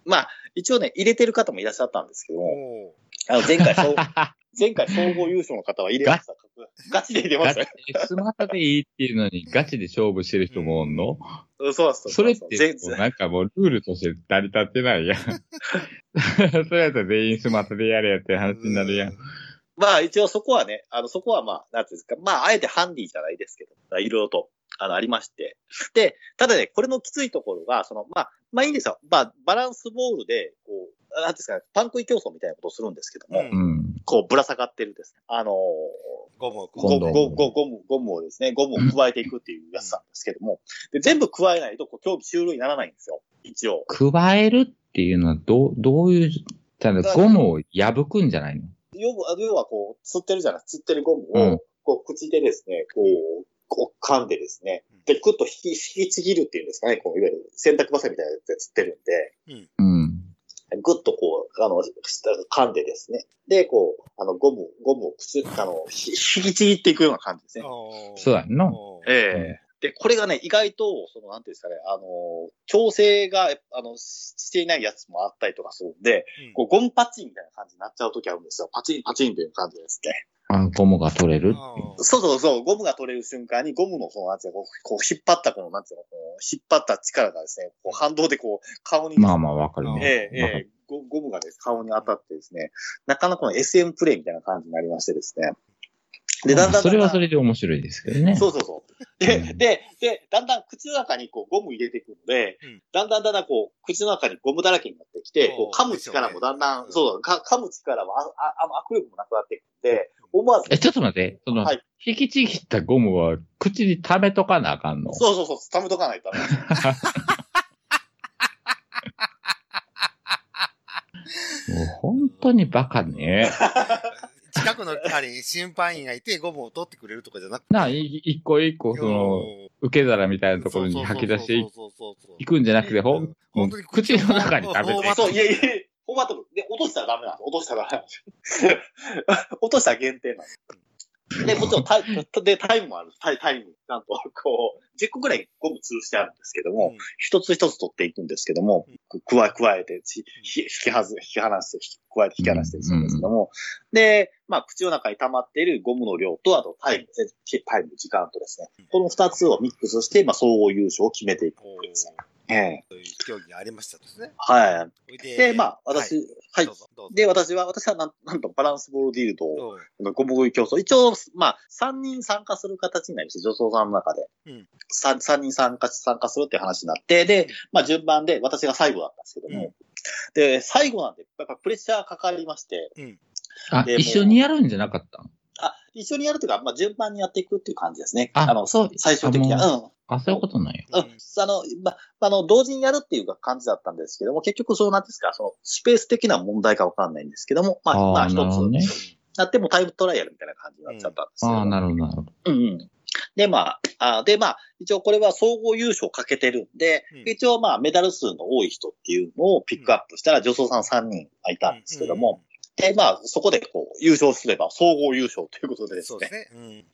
まあ、一応ね、入れてる方もいらっしゃったんですけども、あの、前回 <laughs> 前回総合優勝の方は入れました。ガチで。入れました。よ。でスマホでいいっていうのにガチで勝負してる人もおんの、うん。そうそうそれってなんかもうルールとして成り立ってないやん。<laughs> それやったら全員スマホでやれやって話になるやん。まあ一応そこはね、あの、そこはまあ、なんていうんですか、まああえてハンディじゃないですけど、いろいろと、あの、ありまして。で、ただね、これのきついところが、その、まあ、まあいいんですよ。まあ、バランスボールで、こう、なんですかね、パン食い競争みたいなことをするんですけども、うんうん。こう、ぶら下がってるですね。あのーゴムをゴ今度ゴム、ゴムをですね、ゴムを加えていくっていうやつなんですけども、で全部加えないとこう競技終了にならないんですよ。一応。加えるっていうのはどう、どういう、ただゴムを破くんじゃないの？要は、要はこう、釣ってるじゃない、釣ってるゴムを、うんこう、口でですね、こう、こう噛んでですね、で、クッと引き、引きちぎるっていうんですかね、こう、いわゆる洗濯バサミみたいなやつで釣ってるんで、うん。ぐっとこう、あの、噛んでですね、で、こう、あの、ゴム、ゴムを口、あの、ひ引きちぎっていくような感じですね。そうやんな。ええ。で、これがね、意外と、その、なんていうんですかね、あの、調整が、あの、ししていないやつもあったりとかするんで、こう、ゴムパチンみたいな感じになっちゃうときあるんですよ。パチン、パチンっていう感じですね。あゴムが取れる。そうそうそう、ゴムが取れる瞬間に、ゴムの、その、なんていうの、こう、引っ張った、この、なんていうの、こう引っ張った力がですね、こう反動でこう、顔に、まあまあわかるうんね。ええ、ええ、ゴゴムがね、顔に当たってですね、なかなかこの SM プレイみたいな感じになりましてですね。で、だんだんそれはそれで面白いですけどね。そうそうそう。で、うんで、で、だんだん口の中にこうゴム入れていくので、うんだんだんだんだんこう、口の中にゴムだらけになってきて、こう噛む力もだんだん、そう、か噛む力もああ握力もなくなっていくんで、思わず、え、ちょっと待って、その、はい引きちぎったゴムは口に溜めとかなあかんの？そうそうそう、溜めとかないとダメ。もう本当にバカね。<laughs> 近くのあれ、審判員がいてゴムを取ってくれるとかじゃなくて。なあ、い一個一個、その、受け皿みたいなところに吐き出していくんじゃなくて、ほん、もう本当に口の中に食べて。そう、いやいや、フォーマット、で、落としたらダメなんです。落としたらダメなんです。<laughs> 落としたら限定なんです。で、もちろんタイ、で、タイムもある。タイタイム。なんと、こう、10個ぐらいゴム吊るしてあるんですけども、一つ一つ取っていくんですけども、加え、加えて、ひひ引きはず、引き離して、引き加えて引き離してするんですけども、で、まあ、口の中に溜まっているゴムの量と、あとタイム、えタイム、時間とですね、この二つをミックスして、まあ、総合優勝を決めていくわけですよ。ええそういう競技がありましたですね。はい。でで、まあ、私、はい。で、私は、私はなん、なんとバランスボールディールドを、うんあのゴム食い競争。一応、まあ、3人参加する形になりました。女装さんの中で。うん三 3, 人参加、参加するっていう話になって、で、まあ、順番で、私が最後だったんですけども、うんで、最後なんで、やっぱプレッシャーかかりまして、あ、でも一緒にやるんじゃなかったんあ、一緒にやるというか、まあ、順番にやっていくっていう感じですね。あの、そう最終的には。あうん。あ、そういうことなんや。うん。あの、ま、あの、同時にやるっていう感じだったんですけども、結局そうなんですか、その、スペース的な問題かわかんないんですけども、まあ、まあ、ああ、一つね。やってもタイムトライアルみたいな感じになっちゃったんですけどもああ、なるほど、なるほど。うんうん。で、まあ、あで、まあ、一応これは総合優勝かけてるんで、うん一応まあ、メダル数の多い人っていうのをピックアップしたら、女装さん3人いたんですけども、で、まあ、そこでこう、優勝すれば総合優勝ということでですね。そうですね。うん。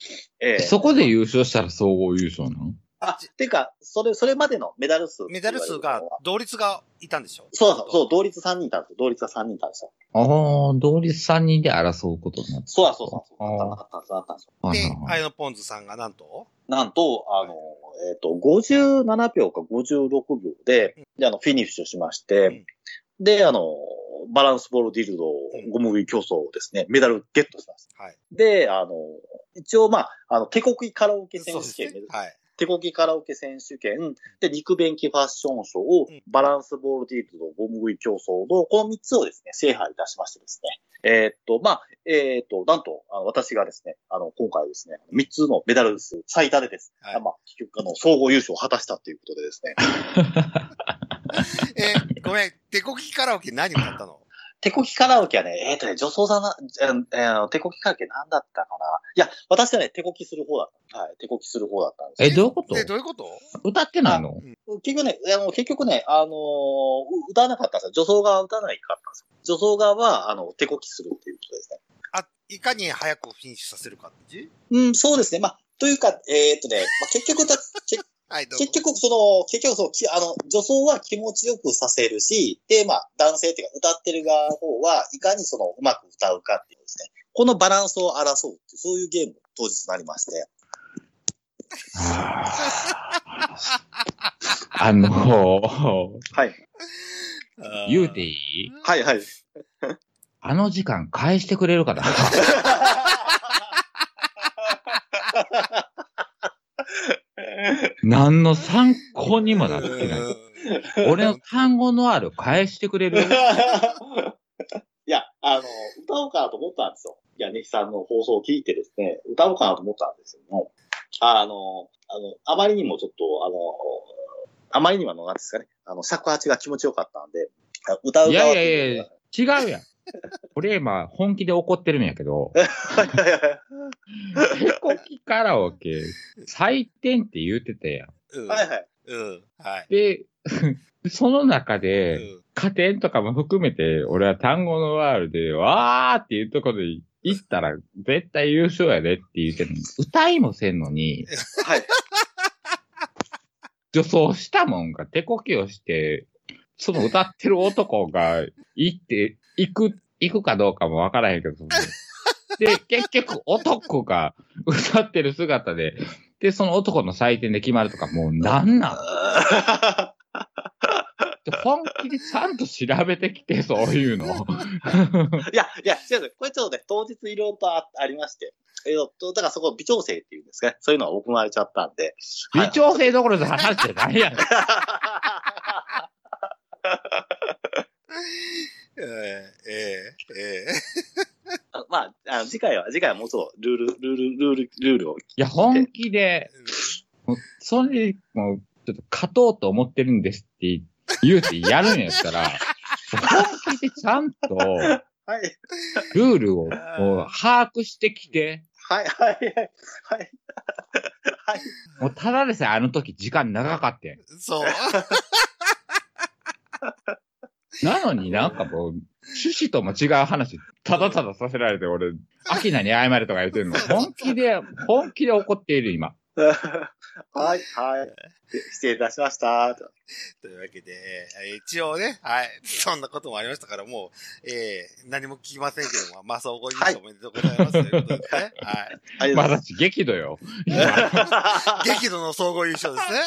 ええそこで優勝したら総合優勝なの？あ、てか、それ、それまでのメダル数。メダル数が、同率がいたんでしょ？そうそう、そう、同率3人いたんですよ。同率が3人いたんですよ。ああ、同率3人で争うことになった。そうだ、そうだ、そうだ。あったあったあったんですよ。ではいはい、はいアイノポンズさんがなんと？なんと、あの、えっ、と、57秒か56秒で、で、あの、フィニッシュしまして、で、あの、バランスボールディルドうんゴム食い競争をですね、メダルゲットしました。はい。で、あの、一応、まあ、あの、手こきカラオケ選そうです手権、ね。はい。手こきカラオケ選手権、で、肉便器ファッションショー、うん。バランスボールディルドゴム食い競争の、この3つをですね、制覇いたしましてですね、えーっと、まあ、えーっと、なんと、あの私がですね、あの、今回ですね、3つのメダル数最多でですね、はい。まあ、結局、あの、総合優勝を果たしたということでですね、<laughs> えーごめん、手こきカラオケ何歌ったの？手こきカラオケはね、えーっとね、女装さんな、えーえー手こきカラオケ何だったかな。いや、私はね、手こきする方だった。はい、手こきする方だったんですえ、どういうこと？で、どういうこと？歌ってないの？結局ね、あの、結局ね、あのー歌わなかったんですよ。女装側は歌わないかったんですよ。女装側は、あの、手こきするっていうことですね。あ、いかに早くフィニッシュさせるかっていう？うん、そうですね。まあ、というか、えーっとね、まあ、結局だ、けはい、結局、その、結局、その、きあの、女装は気持ちよくさせるし、で、まあ、男性っていうか、歌ってる側の方は、いかにその、うまく歌うかっていうですね。このバランスを争うっていう、そういうゲーム当日になりまして。あの、はい。<laughs> 言うていい？はいはい。あの時間返してくれるかな？<laughs> 何の参考にもなってない。俺の単語のある返してくれる <laughs> いや、あの、歌おうかなと思ったんですよ。いや、ネヒさんの放送を聞いてですね、歌おうかなと思ったんですけども、あの、あの、あまりにもちょっと、あの、あまりにもなんですかね、あの、尺八が気持ちよかったんで、歌ういやいやいや、違うやん。<laughs> 俺今本気で怒ってるんやけど、はいはいはい手こきカラオケ、採点って言うてたやん。うん。はいはい。うん。はい。で、<laughs> その中うで、ん。加点とかも含めて、俺は単語のワールで、わーっていうところで行ったら、絶対優勝やでって言ってるのに歌いもせんのに、はい。女装したもんが手こきをして、その歌ってる男が行って、行く、行くかどうかもわからへんけど、で、<laughs> 結局男が歌ってる姿で、で、その男の採点で決まるとか、もうなんなん？本気でちゃんと調べてきて、そういうの。<laughs> いや、いや、違うんですこれちょっとね、当日いろいろとあありまして、えーと、だからそこ微調整っていうんですかね、そういうのが行われちゃったんで。微調整どころで話してないやん。<laughs> ええええまあ、あの次回は、次回はもうちょっとルー。ル、ルー。ル、ルー。ル、ルー。ルを。いや、本気で、もうそれ、もう、ちょっと勝とうと思ってるんですって言うてやるんやったら、本気でちゃんと、はい。ルー。ルをこう把握してきて、はい、はい、はい。はい。はい。もうただでさえあの時時間長かったやん。そう。なのになんかもう、趣旨とも違う話、ただたださせられて、俺、アキナに謝れとか言ってるの。<laughs> 本気で、本気で怒っている今。<laughs> はい、はい。失礼いたしました。というわけで、えー一応ね、はい、そんなこともありましたから、もう、えー何も聞きませんけども、まあ、総合優勝おめでとうございます。ということでね、<laughs> はい。ありがとうございます。まだし激怒よ。今激怒の総合優勝ですね。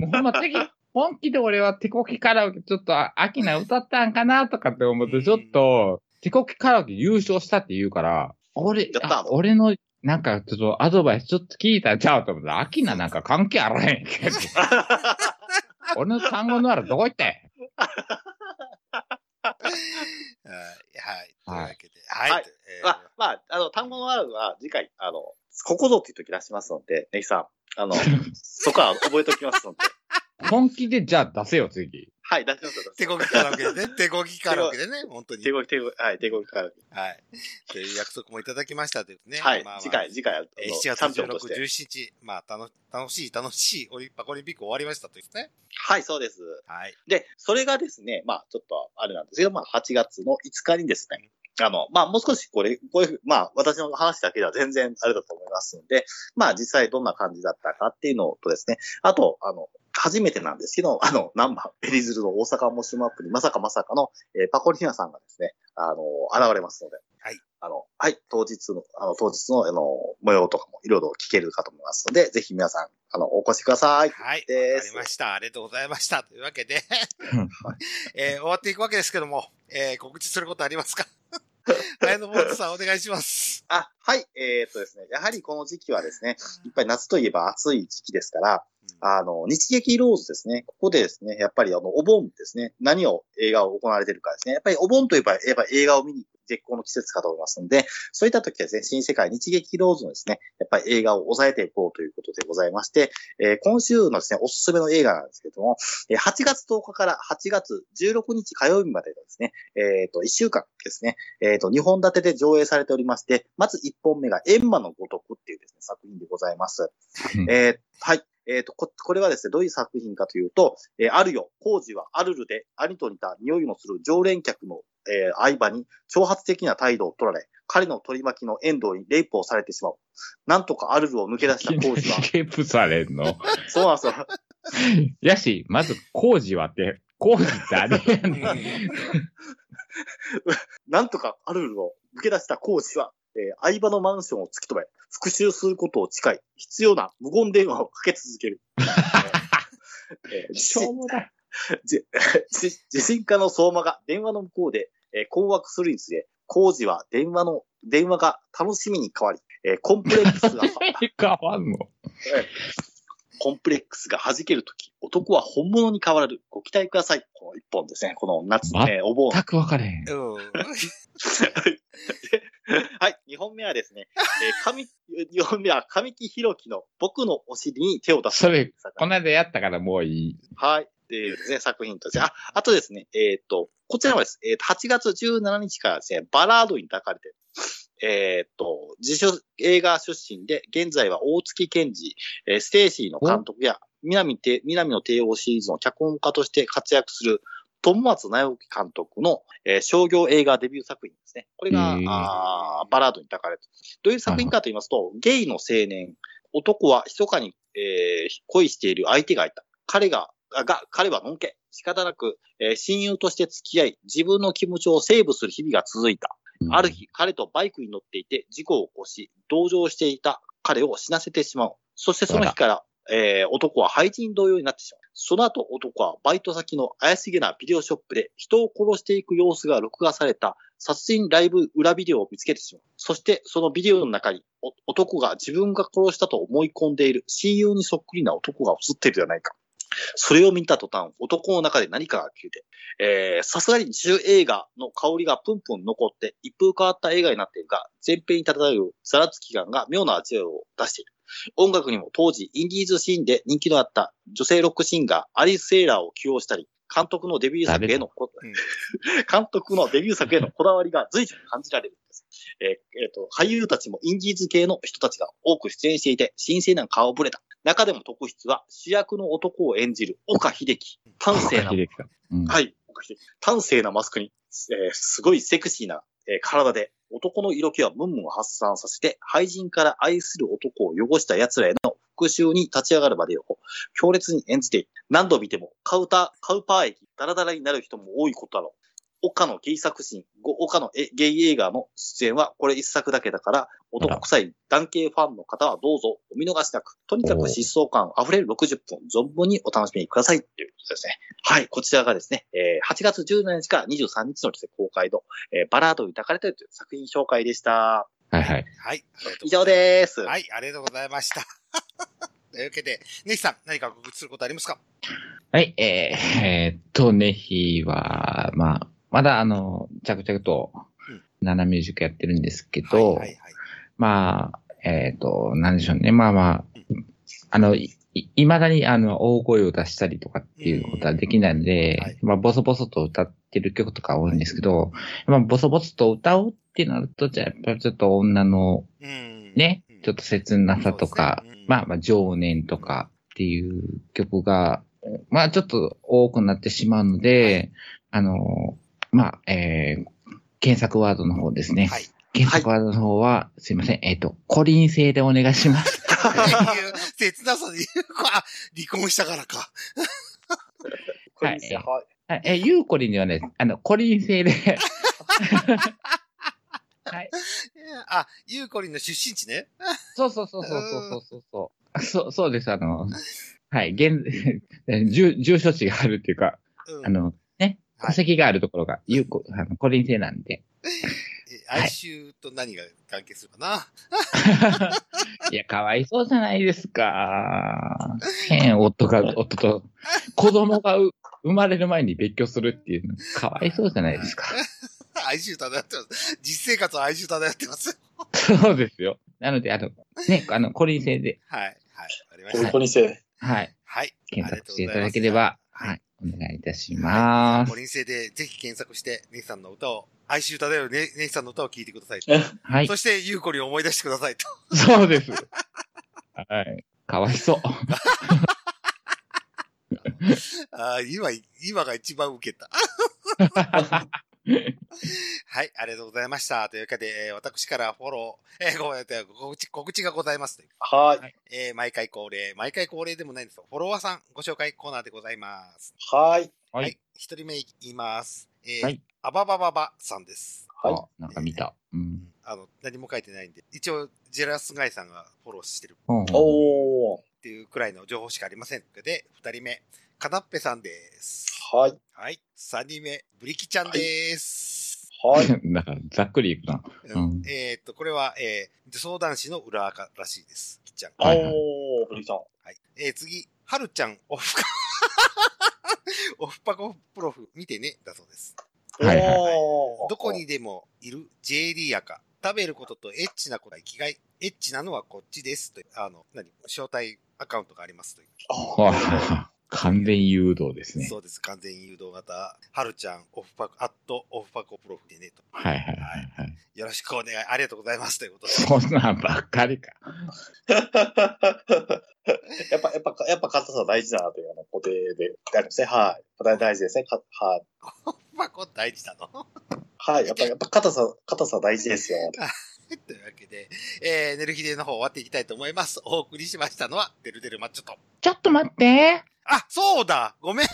もうほんま敵、本気で俺は手こきカラオケちょっとあアキナ歌ったんかなとかって思って、ちょっと手こきカラオケ優勝したって言うから、俺、俺のなんかちょっとアドバイスちょっと聞いたんちゃうと思ったら、アキナなんか関係あらへんけど。<laughs> 俺の単語のあるどこ行ったんや？はい。はい。というわけで、はい。はいえーあ、まあ、あの、単語のあるは次回、あの、ここぞっていう時出しますので、ネギさん、あの、<laughs> そこは覚えておきますので。本気でじゃあ出せよ、次。はい、出しますよ。手こき <laughs> カラオケでね、手こきカラオケでね、本当に手。こぎ、手こぎ、はい、手こぎから。はい。という約束もいただきましたというね。はいまあまあ、次回、次回、えー7チャ月16、ンピオンとして。17日、まあ、楽楽しい、楽しいオリパコリンピック終わりましたというね。はい、そうです。はい。で、それがですね、まあ、ちょっと、あれなんですけど、まあ、8月の5日にですね、あの、まあ、もう少しこれ、こういう、まあ、私の話だけでは全然あれだと思いますので、まあ、実際どんな感じだったかっていうのとですね、あと、あの、初めてなんですけど、<laughs> あの、ナンバー、ベリズルの大阪モッシュマップにまさかまさかの、えーパコリヒナさんがですね、あの、現れますので、はい。あの、はい、当日の、あの、当日の、あの、模様とかもいろいろ聞けるかと思いますので、ぜひ皆さん、あの、お越しください。はい。わかりました。ありがとうございました。というわけで、<laughs> えー終わっていくわけですけども、えー告知することありますか？<laughs> 綾野ボートさんお願いします。あ、はい。えーっとですね。やはりこの時期はですね、いっぱい夏といえば暑い時期ですから、あの、日劇ローズですね。ここでですね、やっぱりあの、お盆ですね。何を映画を行われているかですね。やっぱりお盆といえば、やっぱり映画を見に行く絶好の季節かと思いますので、そういった時はですね、新世界日劇ローズのですね、やっぱり映画を抑えていこうということでございまして、えー今週のですね、おすすめの映画なんですけども、えー8月10日から8月16日火曜日までのですね、えーっと、1週間ですね、えっ、と、2本立てで上映されておりまして、まず1本目が、エンマのごとくっていうですね、作品でございます。うんえーはい。えっ、とこ、これはですね、どういう作品かというと、えーあるよ、工事はアルルで、兄と似た匂いのする常連客の、えー相場に挑発的な態度を取られ、彼の取り巻きの遠藤にレイプをされてしまう。なんとかアルルを抜け出した工事は、ケープされんの？そうなんですよ。<laughs> やし、まず、工事はって、工事誰やねん。<laughs> なんとかアルルを抜け出したコーチは、えー相場のマンションを突き止め、復讐することを誓い、必要な無言電話をかけ続ける。<laughs> えーしょうもない。じじ地震家の相馬が電話の向こうで、えー困惑するにつれ、工事は電話の、電話が楽しみに変わり、えーコンプレックスが、<laughs> 変わんの？コンプレックスが弾けるとき、男は本物に変わる。ご期待ください。この一本ですね。この夏、まえーお盆。全く分かれへん。うん。はい。二本目はですね、えー、神、二本目は神木弘樹の僕のお尻に手を出す。それ、この間やったからもういい。はい。っていうですね、作品として。あ、あとですね、えっ、と、こちらはです。えっ、と、8月17日からですね、バラードに抱かれてる。えっ、と、自主映画出身で、現在は大月健二、えーステーシーの監督や、南て、南の帝王シリーズの脚本家として活躍する、友松直樹監督の、えー商業映画デビュー作品ですね。これが、あーバラードに抱かれてる。どういう作品かと言いますと、ゲイの青年、男は密かに、えー恋している相手がいた。彼が、あが、彼はのんけ。仕方なく、えー親友として付き合い、自分の気持ちをセーブする日々が続いた。ある日、彼とバイクに乗っていて事故を起こし、同乗していた彼を死なせてしまう。そしてその日から、えー男は廃人同様になってしまう。その後、男はバイト先の怪しげなビデオショップで人を殺していく様子が録画された殺人ライブ裏ビデオを見つけてしまう。そして、そのビデオの中に、お男が自分が殺したと思い込んでいる親友にそっくりな男が映っているじゃないか。それを見た途端、男の中で何かが消えて、えーさすがに自主映画の香りがプンプン残って、一風変わった映画になっているが、前編に漂うザラつき感が妙な味を出している。音楽にも当時、インディーズシーンで人気のあった女性ロックシンガー、アリス・セイラーを起用したり、監督のデビュー作へのこ、うん <laughs> 監督のデビュー作へのこだわりが随所に感じられるんです。えーえーと、俳優たちもインディーズ系の人たちが多く出演していて、新鮮な顔ぶれだ。中でも特筆は、主役の男を演じる岡秀樹。端正なうんはい。端正なマスクに、えーすごいセクシーな、えー体で、男の色気はムンムンを発散させて、廃人から愛する男を汚した奴らへの復讐に立ち上がるまでを強烈に演じて。何度見てもカウター、カウパー駅、ダラダラになる人も多いことだろう。岡のゲイ作品、ご岡のえゲイ映画の出演はこれ一作だけだから、男臭い男系ファンの方はどうぞお見逃しなく、とにかく疾走感溢れる60分、存分にお楽しみくださいということですね。はい、こちらがですね、えー8月17日から23日のですね公開の、えーバラードに抱かれているという作品紹介でした。はいはい。はい。以上です。はい、ありがとうございました。<laughs> というわけで、ネヒさん、何か告知することありますか？はい、えー、えーっと、ネヒは、まあ、まだあの、着々とうん、ナナミュージックやってるんですけど、はいはいはい。まあ、えっ、と、なんでしょうね。まあまあ、あの、い、い未だにあの、大声を出したりとかっていうことはできないので、はいまあ、ボソボソと歌ってる曲とか多いんですけど、まあ、ボソボソと歌うってなると、じゃあ、やっぱりちょっと女のうん。ねうん、ちょっと切なさとか、ねうんまあまあ、情念とかっていう曲が、まあ、ちょっと多くなってしまうので、あの、まあ、えー、検索ワードの方ですね。はい。検索ワードの方は、すいません。えっ、と、コリン製でお願いします。切なさで言うか、あ離婚したからか。これですよはい。あえ、ユーコリンではね、あの、コリン製で。<laughs> はい。あ、ゆうこりんの出身地ね。そうそうそうそうそうそうそう。そう、そうです。あの、はい。現、<laughs> 住、住所地があるっていうか、うんあの、ね、戸はい籍があるところが、ユーコ、あの、コリン製なんで。<laughs> え哀愁と何が関係するかな？<laughs> いや、かわいそうじゃないですか。変、夫が、夫と、子供がう生まれる前に別居するっていうの、かわいそうじゃないですか。<laughs> 哀愁漂ってます。実生活は哀愁漂ってます。そうですよ。なので、あの、ね、あの、コリン製で、はい。はい。わかりまこした。こにせ、はい、はい。検索していただければ、はい、お願いいたします五。輪制でぜひ検索して、ネヒさんの歌を、哀愁漂うねネヒさんの歌を聴いてくださいと。はいそ、して、ゆうこりんを思い出してくださいと。そうです。はい。かわいそう。<laughs> あー今、今が一番受けた。<laughs> <laughs> はい、ありがとうございました。というわけで、えー私からフォロー、えーごめんなさい、告知、告知がございます。はい。えー毎回恒例、毎回恒例でもないんですよ。フォロワーさんご紹介コーナーでございます。はい。ははいい。一人目いきます。えーはいあばばばばさんです。はい。あ、なんか見た。うん。あの、何も書いてないんで、一応、ジェラスガイさんがフォローしてるうんおー。っていうくらいの情報しかありませんので、二人目、かなっぺさんです。はい。はい。三人目、ブリキちゃんです。はい。<laughs> なんか、ざっくりいくな。うんうんえーっと、これは、えー、相談師の裏垢らしいです。きっちゃん。はいはいおー、ブリキさん。はい。えー、次、はるちゃん、オフか、オフパコプロフ、見てね、だそうです。はいはいおーどこにでもいる JD 赤。食べることとエッチなことが生きがい。エッチなのはこっちです。という、あの、何招待アカウントがありますという。あわあ完全誘導ですね。そうです。完全誘導型。はるちゃん、オフパコ、アット、オフパコプロフでね、と。はいはいはいはい。よろしくお願い、ありがとうございます。ということで。そんなんばっかりか。<laughs> やっぱ、やっぱ、やっぱ硬さ大事だなというあの固定でありますね。はい。大大事ですね。かはい。オフパコ大事なのはい。やっぱ、やっぱ硬さ、硬さ大事ですよ。<laughs> というわけで、えー、寝る日での方終わっていきたいと思います。お送りしましたのは、デルデルマッチョと。ちょっと待って。あ、そうだごめん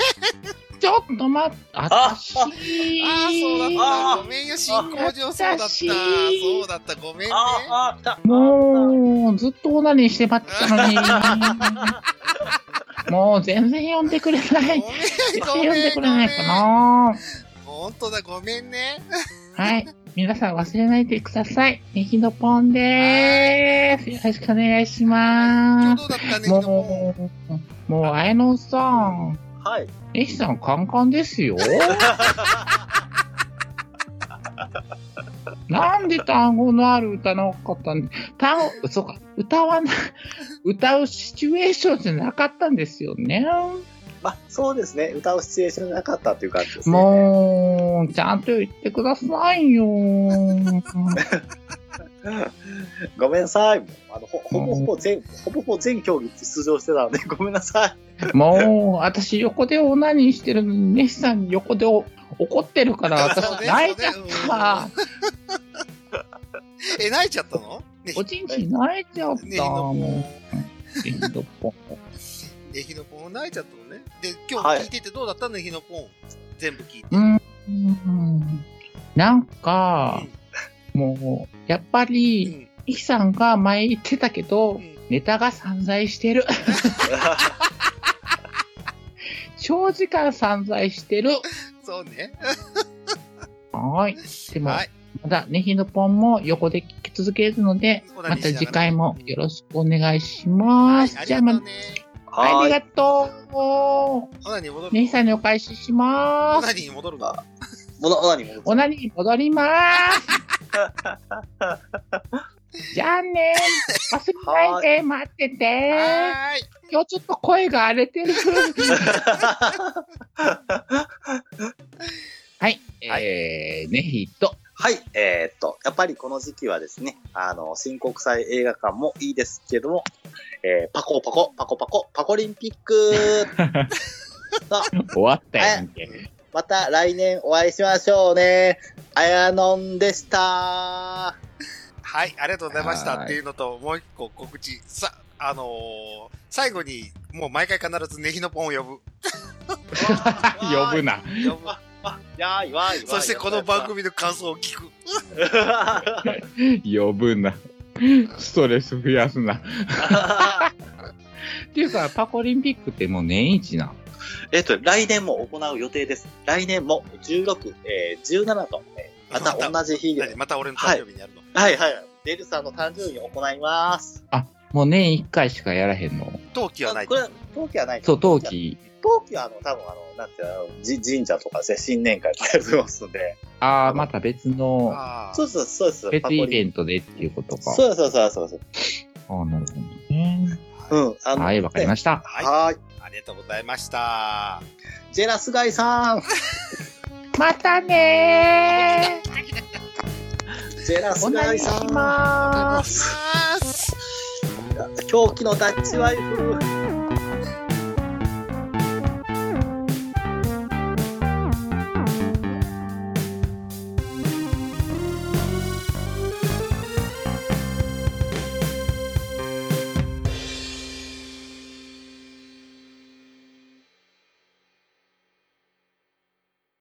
ちょっと待って。あたしあー、そうだった。あごめんよ、進行上そうだった。私そうだった。ごめんね。もう、ずっとオナニーして待ってたのに。もう全然呼んでくれない。全然呼んでくれないか。な。本当だ、ごめんね。はい。皆さん忘れないでください。ネギのポンでーす。よろしくお願いし今ます。日どうだった？ね、昨日もう、もう、あやのさん。はい。ネギさんカンカンですよ。<laughs> なんで単語のある歌なかったん単語、そうか、歌わな、歌うシチュエーションじゃなかったんですよね。まあ、そうですね。歌うシチュエーションなかったっていう感じですね。もう、ちゃんと言ってくださいよ。<laughs> ごめんなさい。もうあの、ほほぼほぼ全、ほぼほぼ全競技出場してたので、<laughs> ごめんなさい。もう、私横でオナニーしてるのに、ネシさん横でお怒ってるから、私泣いちゃった。え、泣いちゃったの？ねおちんちん泣いちゃった。ねもう。ネギのポン。泣いちゃったのね。で、今はい日聞いててどうだったのねひのぽん。全部聞いて。うん。なんか、もう、やっぱうり、ん。イキさんが前言ってたけど、うんネタが散在してる。<laughs> 長時間散在してる。そうね。はい。でも、はい。まだネヒのポンも横で聞き続けるので、また次回もよろしくお願いします。はい、じゃあ、まがとうね。ありはい。がとう。オナニー戻るネヒさんにお返しします。オナニー戻るのもの、オナニー戻おなに戻ります。<laughs> じゃあね、忘れないで待ってて。はーい。今日ちょっと声が荒れてる。<laughs> はい。えー、ネヒと、はい。えーっと、やっぱりこの時期はですね、あの、新国際映画館もいいですけども、えーパコパコ、パコパコ、パコリンピック <laughs> 終わったやんけ。また来年お会いしましょうね。あやのんでした。ははい、ありがとうございましたはいっていうのと、もう一個告知。さ、あのー最後に、もう毎回必ずネヒのポンを呼ぶ。<laughs> 呼ぶ。な。呼ぶ。あ、やーいわーい。そしてこの番組の感想を聞く。<laughs> 呼ぶな。ストレス増やすな。っ <laughs> ていうか、パコリンピックってもう年一な。えっと、来年も行う予定です。来年も16、えー、17と、えーまた同じ日で、何？また俺の誕生日にやるの、はいはい。デルさんの誕生日に行います。もう年一回しかやらへんの？陶器はないこ。れ、冬季はないそう、冬。季。冬季はあの、多分あの、なんていうの、じ神社とかですね、新年会とかやってますので。ああ、また別の、そうです、そうです。別イベンントでっていうことか。そうそうそうです。ああ、なるほどね。うん。あのはい、わかりました。はい。はい。ありがとうございました。ジェラスガイさん。またね <laughs> ジェラスガイさん。まお願いす。します。狂気のダッチワイフ。